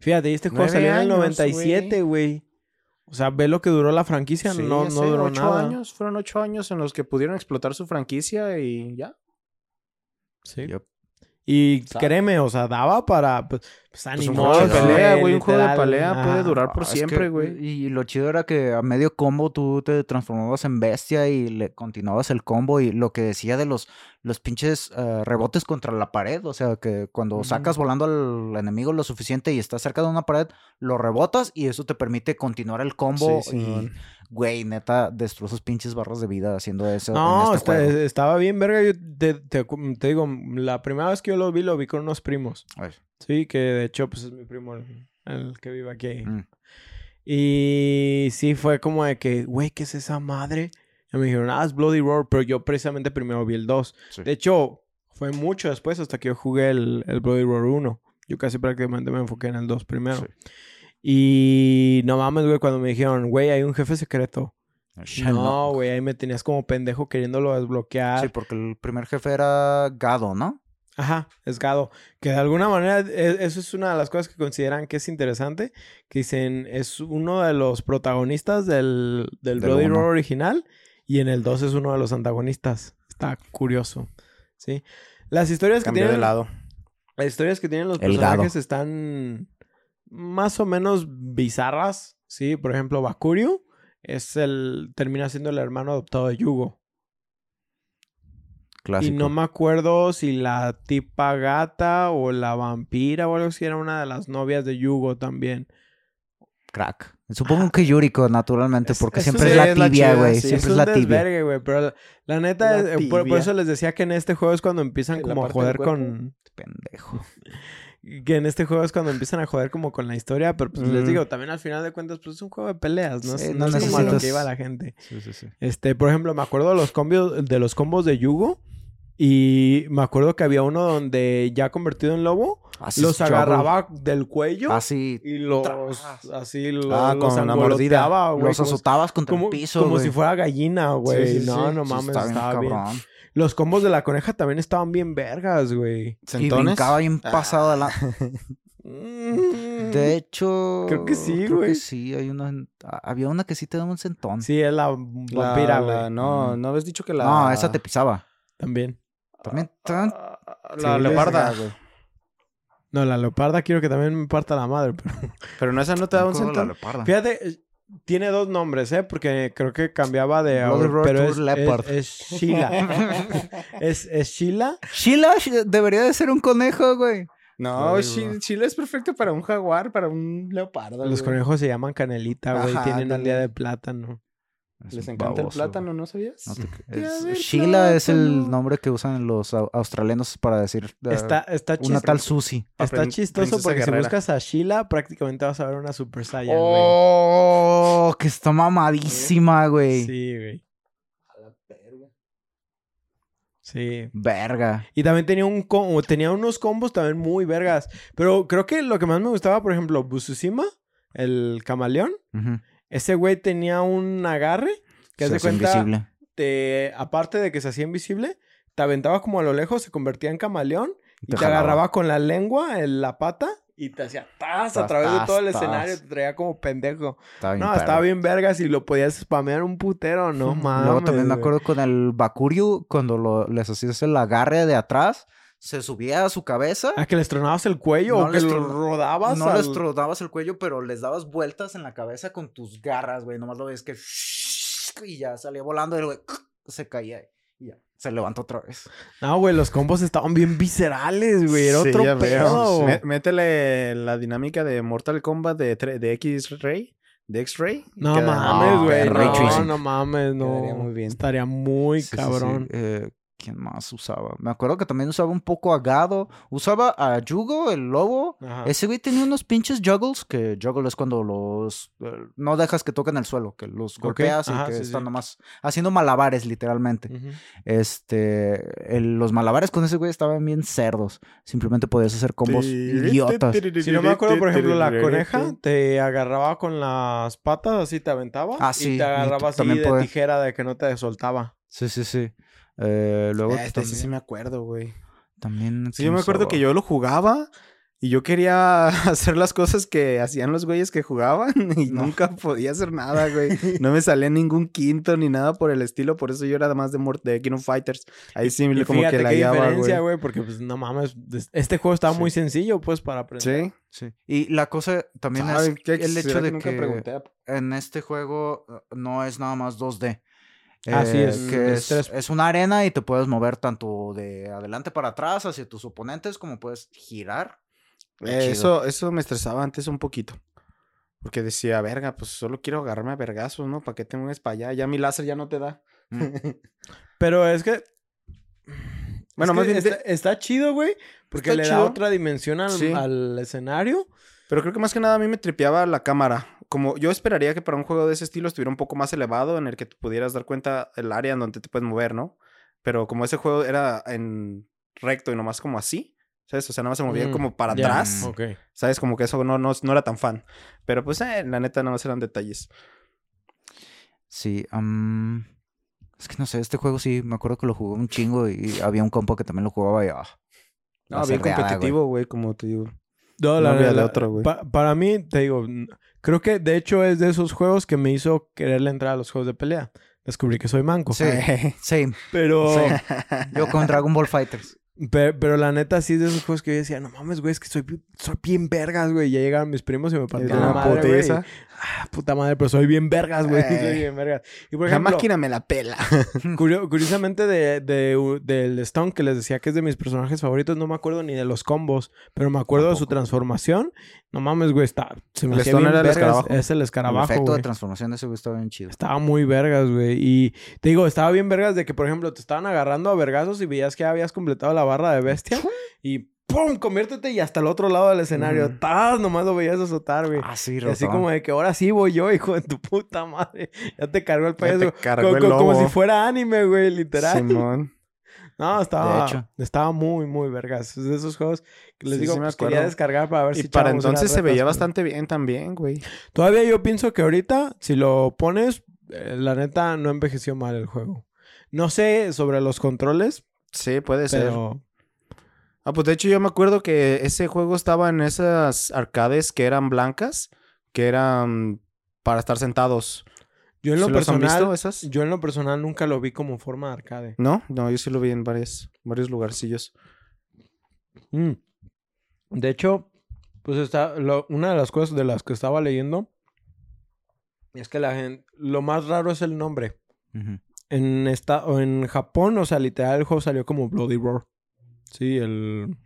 Fíjate, y este juego salió en el años, 97, güey. O sea, ve lo que duró la franquicia, Sí, no, no sé, duró ocho nada. años. Fueron ocho años en los que pudieron explotar su franquicia y ya. Sí. Yup. Y Sabe. créeme, o sea, daba para pues, pues, Pues un juego de pelea, güey. Un juego de pelea puede durar por Ah, siempre, güey. Y lo chido era que a medio combo tú te transformabas en bestia y le continuabas el combo y lo que decía de los, los pinches eh, rebotes contra la pared, o sea que cuando sacas volando al enemigo lo suficiente y estás cerca de una pared, lo rebotas y eso te permite continuar el combo Sí, y, Simón. Güey, neta, destrozas pinches barras de vida haciendo eso No, en este está- juego. estaba bien, verga. Yo te, te- te digo, la primera vez que yo lo vi, lo vi con unos primos. Ay, Sí, que de hecho, pues es mi primo el, el que vive aquí. mm. Y sí, fue como de que, güey, ¿qué es esa madre? Y me dijeron, ah, es Bloody Roar, pero yo precisamente primero vi el 2. Sí. De hecho, fue mucho después hasta que yo jugué el, el Bloody Roar 1. Yo casi prácticamente me enfoqué en el 2 primero. Sí. Y no mames, güey, cuando me dijeron, güey, hay un jefe secreto. No, Shenlong. güey, ahí me tenías como pendejo queriéndolo desbloquear. Sí, porque el primer jefe era Gado, ¿no? Ajá, es Gado. Que de alguna manera, e- eso es una de las cosas que consideran que es interesante. Que dicen, es uno de los protagonistas del, del Del Bloody. Roar original. Y en el 2 es uno de los antagonistas. Está curioso. ¿Sí? Las historias que Cambió de tienen. lado. Las historias que tienen los El personajes están más o menos bizarras. Sí, por ejemplo, Bakuryu es el. termina siendo el hermano adoptado de Yugo. Clásico. Y no me acuerdo si la tipa gata o la vampira o algo así era una de las novias de Yugo también. Crack. Supongo que Yuriko, naturalmente, porque es siempre es la es la tibia, güey. sí. Siempre es es la tibia. desvergue, güey. Pero la, la neta, La es- por, eso les decía que en este juego es cuando empiezan como a joder con... Pendejo. que en este juego es cuando empiezan a joder como con la historia, pero pues les digo, también al final de cuentas, pues es un juego de peleas, no, Sí, es, no no es como a lo que iba la gente. Sí, sí, sí. Este, por ejemplo, me acuerdo de los combos, de los combos de Yugo. Y me acuerdo que había uno donde ya convertido en lobo, Así los agarraba del cuello Así. y los así lo- Ah, los con una angoloteaba, güey, Los azotabas contra como, el piso, como güey. si fuera gallina, güey. Sí, sí, no, sí. no mames, está bien estaba bien. cabrón. Los combos de la coneja también estaban bien vergas, güey. Y brincaba bien Ah. pasado de la... Mm. De hecho... Creo que sí, creo güey. que sí, hay una... ah, Había una que sí te daba un centón. Sí, es la La- vampira, la- güey. no, Mm. no habías dicho que la... No, esa te pisaba. También. También... tan- Ah, Sí, La leoparda. güey. No, la leoparda quiero que también me parta la madre, pero... Pero no, esa no te da un leoparda. Fíjate, tiene dos nombres, ¿eh? Porque creo que cambiaba de... Roar pero Tour es, Leopard. es, es Sheila. es, es Sheila. Sheila sh- debería de ser un conejo, güey. No. Chile es perfecto para un jaguar, para un leopardo. Los güey. conejos se llaman canelita, güey. Ajá, Tienen un día de plátano. Es Les encanta el plátano, ¿no sabías? No te- es- Sheila es el nombre que usan los au- australianos para decir eh, Está, está una chistoso. tal Susi. Está Prin- chistoso porque si buscas a Sheila, prácticamente vas a ver una Super Saiyan, güey. Oh, que está mamadísima, güey. Sí, güey. Sí. Verga. Y también tenía un co- tenía unos combos también muy vergas. Pero creo que lo que más me gustaba, por ejemplo, Bususima, el camaleón, Ujú. Ese güey tenía un agarre que Se de hace cuenta, invisible. te, aparte de que se hacía invisible, te aventaba como a lo lejos, se convertía en camaleón y te, agarraba con la lengua en la pata y te hacía tas a través de todo el escenario, te traía como pendejo. Estaba No, estaba bien vergas y lo podías spamear un putero, no mames. Luego también me acuerdo con el Bakuryu, cuando lo- les hacías el agarre de atrás, se subía a su cabeza. ¿A que les tronabas el cuello No o que les lo rodabas? No al- les tronabas el cuello, pero les dabas vueltas en la cabeza con tus garras, güey. Nomás lo ves que... Y ya salía volando y el güey se caía y ya. Se levantó otra vez. No, güey, los combos estaban bien viscerales, güey. Era Sí, otro ya pedo. Métele la dinámica de Mortal Kombat de, de X-Ray, de X-Ray. No mames, güey. No, no mames, no. Quedaría muy bien. Estaría muy Sí, sí, sí. cabrón. Eh, ¿Quién más usaba? Me acuerdo que también usaba un poco a Gado. Usaba a Yugo, el lobo. Ajá. Ese güey tenía unos pinches juggles, que juggle es cuando los... eh, no dejas que toquen el suelo, que los golpeas ajá, y que sí, están sí. nomás haciendo malabares, literalmente. Este... el- los malabares con ese güey estaban bien cerdos. Simplemente podías hacer combos idiotas. Si no me acuerdo, por ejemplo, la coneja te agarraba con las patas, así te aventaba. Ah, Y sí, y te agarraba así también de tijera de que no te soltaba. Sí, sí, sí. Eh, luego Ah, Este sí también... sí me acuerdo, güey. también Sí, yo me ¿quién acuerdo que yo lo jugaba y yo quería hacer las cosas que hacían los güeyes que jugaban y No. nunca podía hacer nada, güey. No me salía ningún quinto ni nada por el estilo, por eso yo era más de, Mort- de King of Fighters. Ahí sí Y como fíjate que la qué guiaba, diferencia, güey. güey, porque pues no mames, este juego estaba Sí. muy sencillo, pues, para aprender. Sí. Sí. Y la cosa también ¿Sabe es qué? el hecho ¿Será de nunca que pregunté? en este juego eh, no es nada más 2D. Así Eh, es, Que es es, una arena y te puedes mover tanto de adelante para atrás hacia tus oponentes como puedes girar. Eh, eso, eso me estresaba antes un poquito. Porque decía, verga, pues solo quiero agarrarme a vergazos, ¿no? ¿Para qué te mueves para allá? Ya mi láser ya no te da. Mm. Pero es que. Bueno, es más que bien está, está chido, güey. Porque Está le da chido. otra dimensión al, Sí. al escenario. Pero creo que más que nada a mí me tripeaba la cámara. Como yo esperaría que para un juego de ese estilo estuviera un poco más elevado, en el que te pudieras dar cuenta el área en donde te puedes mover, ¿no? Pero como ese juego era en recto y nomás como así, ¿sabes? O sea, nomás se movía Mm, como para atrás, Ok. ¿sabes? Como que eso no, no, no era tan fan. Pero pues, eh, la neta, nada más eran detalles. Sí, es que no sé, este juego sí, me acuerdo que lo jugué un chingo y había un compa que también lo jugaba y ah, No, la bien competitivo, güey, como te digo. No, No la, había de la- otro, güey. pa- para mí, te digo, creo que de hecho es de esos juegos que me hizo quererle entrar a los juegos de pelea. Descubrí que soy manco. Sí, same. Pero, Sí. Yo con Dragon Ball Fighters. Pe- pero, la neta sí es de esos juegos que yo decía, no mames, güey, es que soy, soy bien vergas, güey. Ya llegaron mis primos y me una la madre, güey. Ah, puta madre, pero soy bien vergas, güey. Eh. Soy bien vergas. Y por La ejemplo, máquina me la pela. curio- curiosamente de, de- del Stone, que les decía que es de mis personajes favoritos, no me acuerdo ni de los combos, pero me acuerdo de su transformación. No mames, güey, está, se me El Stone bien era el vergas. escarabajo. Es el El escarabajo, efecto güey. de transformación de ese güey estaba bien chido. Estaba muy vergas, güey. Y te digo, estaba bien vergas de que, por ejemplo, te estaban agarrando a vergazos y veías que habías completado la barra de bestia. Y ¡pum! Conviértete y hasta el otro lado del escenario. Nomás lo veías azotar, güey. Ah, sí, Y así como de que ahora sí voy yo, hijo de tu puta madre. Ya te cargó el Ya payaso. te cargó Co- el co- como si fuera anime, güey, literal. Simón. No, estaba, hecho. estaba muy, muy vergas. Es de esos juegos que les Sí, digo, sí pues quería descargar para ver Y si para echábamos unas entonces se veía bastante bien también, güey. Todavía yo pienso que ahorita, si lo pones, eh, la neta no envejeció mal el juego. No sé sobre los controles, Sí, puede ser. Ah, pues de hecho yo me acuerdo que ese juego estaba en esas arcades que eran blancas, que eran para estar sentados. Yo en lo ¿Sí los han personal, visto esas? yo en lo personal nunca lo vi como forma de arcade. No, no, yo sí lo vi en varios, varios lugarcillos. Mm. De hecho, pues está lo- una de las cosas de las que estaba leyendo es que la gente lo más raro es el nombre. En esta o en Japón, o sea, literal el juego salió como Bloody Roar. Sí, el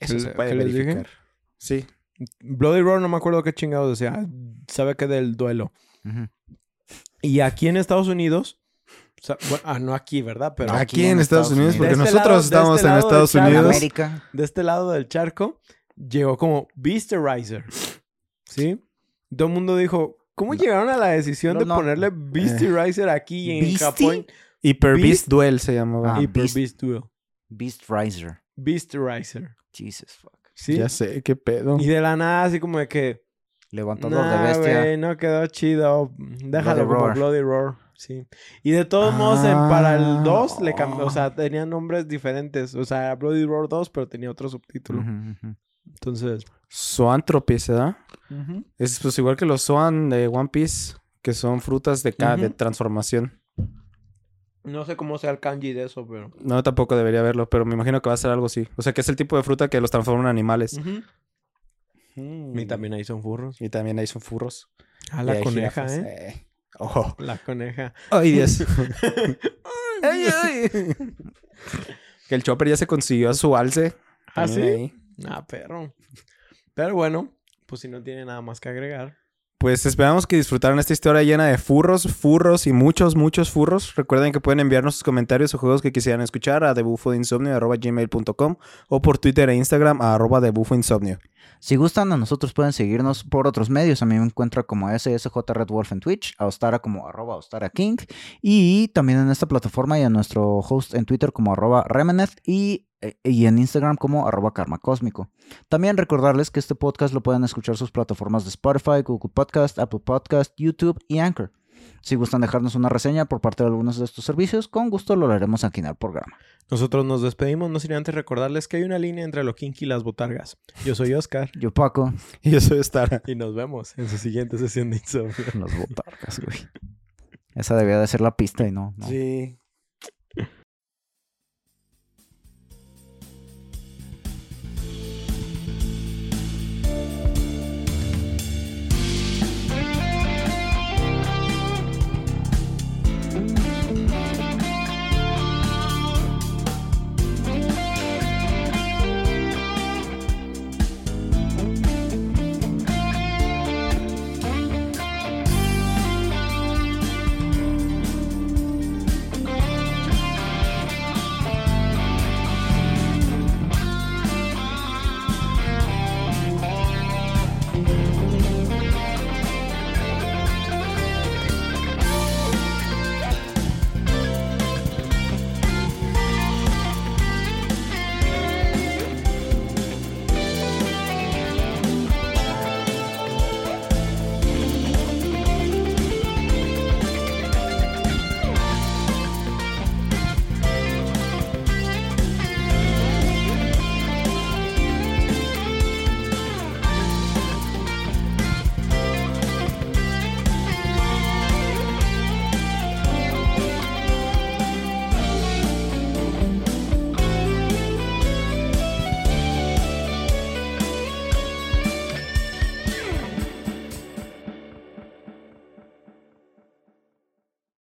Eso ¿Qué se puede verificar. Sí. Bloody Roar no me acuerdo qué chingados decía, sabe que del duelo. Y aquí en Estados Unidos, o sea, bueno, ah, no aquí, ¿verdad? Pero Aquí en Estados Unidos, porque este nosotros lado- estamos este en Estados charco. Unidos. América. de este lado del charco llegó como Beasterizer. ¿Sí? Todo el mundo dijo, ¿cómo llegaron a la decisión No, de no. ponerle Beasterizer aquí en ¿Beastie? Japón? Hyper Beast- Beast Duel se llamaba. Ah, Hyper Beast- Beast Duel. Beast Riser. Beasterizer. Jesus fuck. ¿Sí? Ya sé, qué pedo. Y de la nada, así como de que... Levantador de Nah, bestia. güey, no quedó chido. Déjalo Bloody como Roar. Bloody Roar. Sí. Y de todos modos, en- para el Ah, 2 le cambió. O sea, tenía nombres diferentes. O sea, era Bloody Roar 2, pero tenía otro subtítulo. Entonces... Zoanthropes, ¿verdad? Es pues igual que los Zoan de One Piece, que son frutas de, ca- de transformación. No sé cómo sea el kanji de eso, pero... No, tampoco debería verlo, pero me imagino que va a ser algo así. O sea, que es el tipo de fruta que los transforma en animales. Y también ahí son furros. Y también ahí son furros. Ah, la coneja, jirafas, ¿eh? eh. Ojo. La coneja. Ay, Dios. Ay, ay. que el Chopper ya se consiguió a su alce. ¿Ah, sí? ahí. Ah, perro. Pero bueno, pues si no tiene nada más que agregar. Pues esperamos que disfrutaran esta historia llena de furros, furros y muchos, muchos furros. Recuerden que pueden enviarnos sus comentarios o juegos que quisieran escuchar a debufoinsomnio.gmail.com o por Twitter e Instagram a arroba debufoinsomnio. Si gustan, a nosotros pueden seguirnos por otros medios. A mí me encuentra como SSJ Red Wolf en Twitch, a Ostara como arroba Ostara King, y también en esta plataforma y a nuestro host en Twitter como arroba Remeneth y, y en Instagram como arroba Karma Cósmico. También recordarles que este podcast lo pueden escuchar sus plataformas de Spotify, Google Podcast, Apple Podcast, YouTube y Anchor. Si gustan dejarnos una reseña por parte de algunos de estos servicios, con gusto lo haremos aquí en el programa. Nosotros nos despedimos, no sin antes recordarles que hay una línea entre lo kinky y las botargas. Yo soy Oscar Yo, Paco, Y eso es Tara. y nos vemos en su siguiente sesión de insomnio. las botargas, güey. Esa debía de ser la pista y no. no. Sí.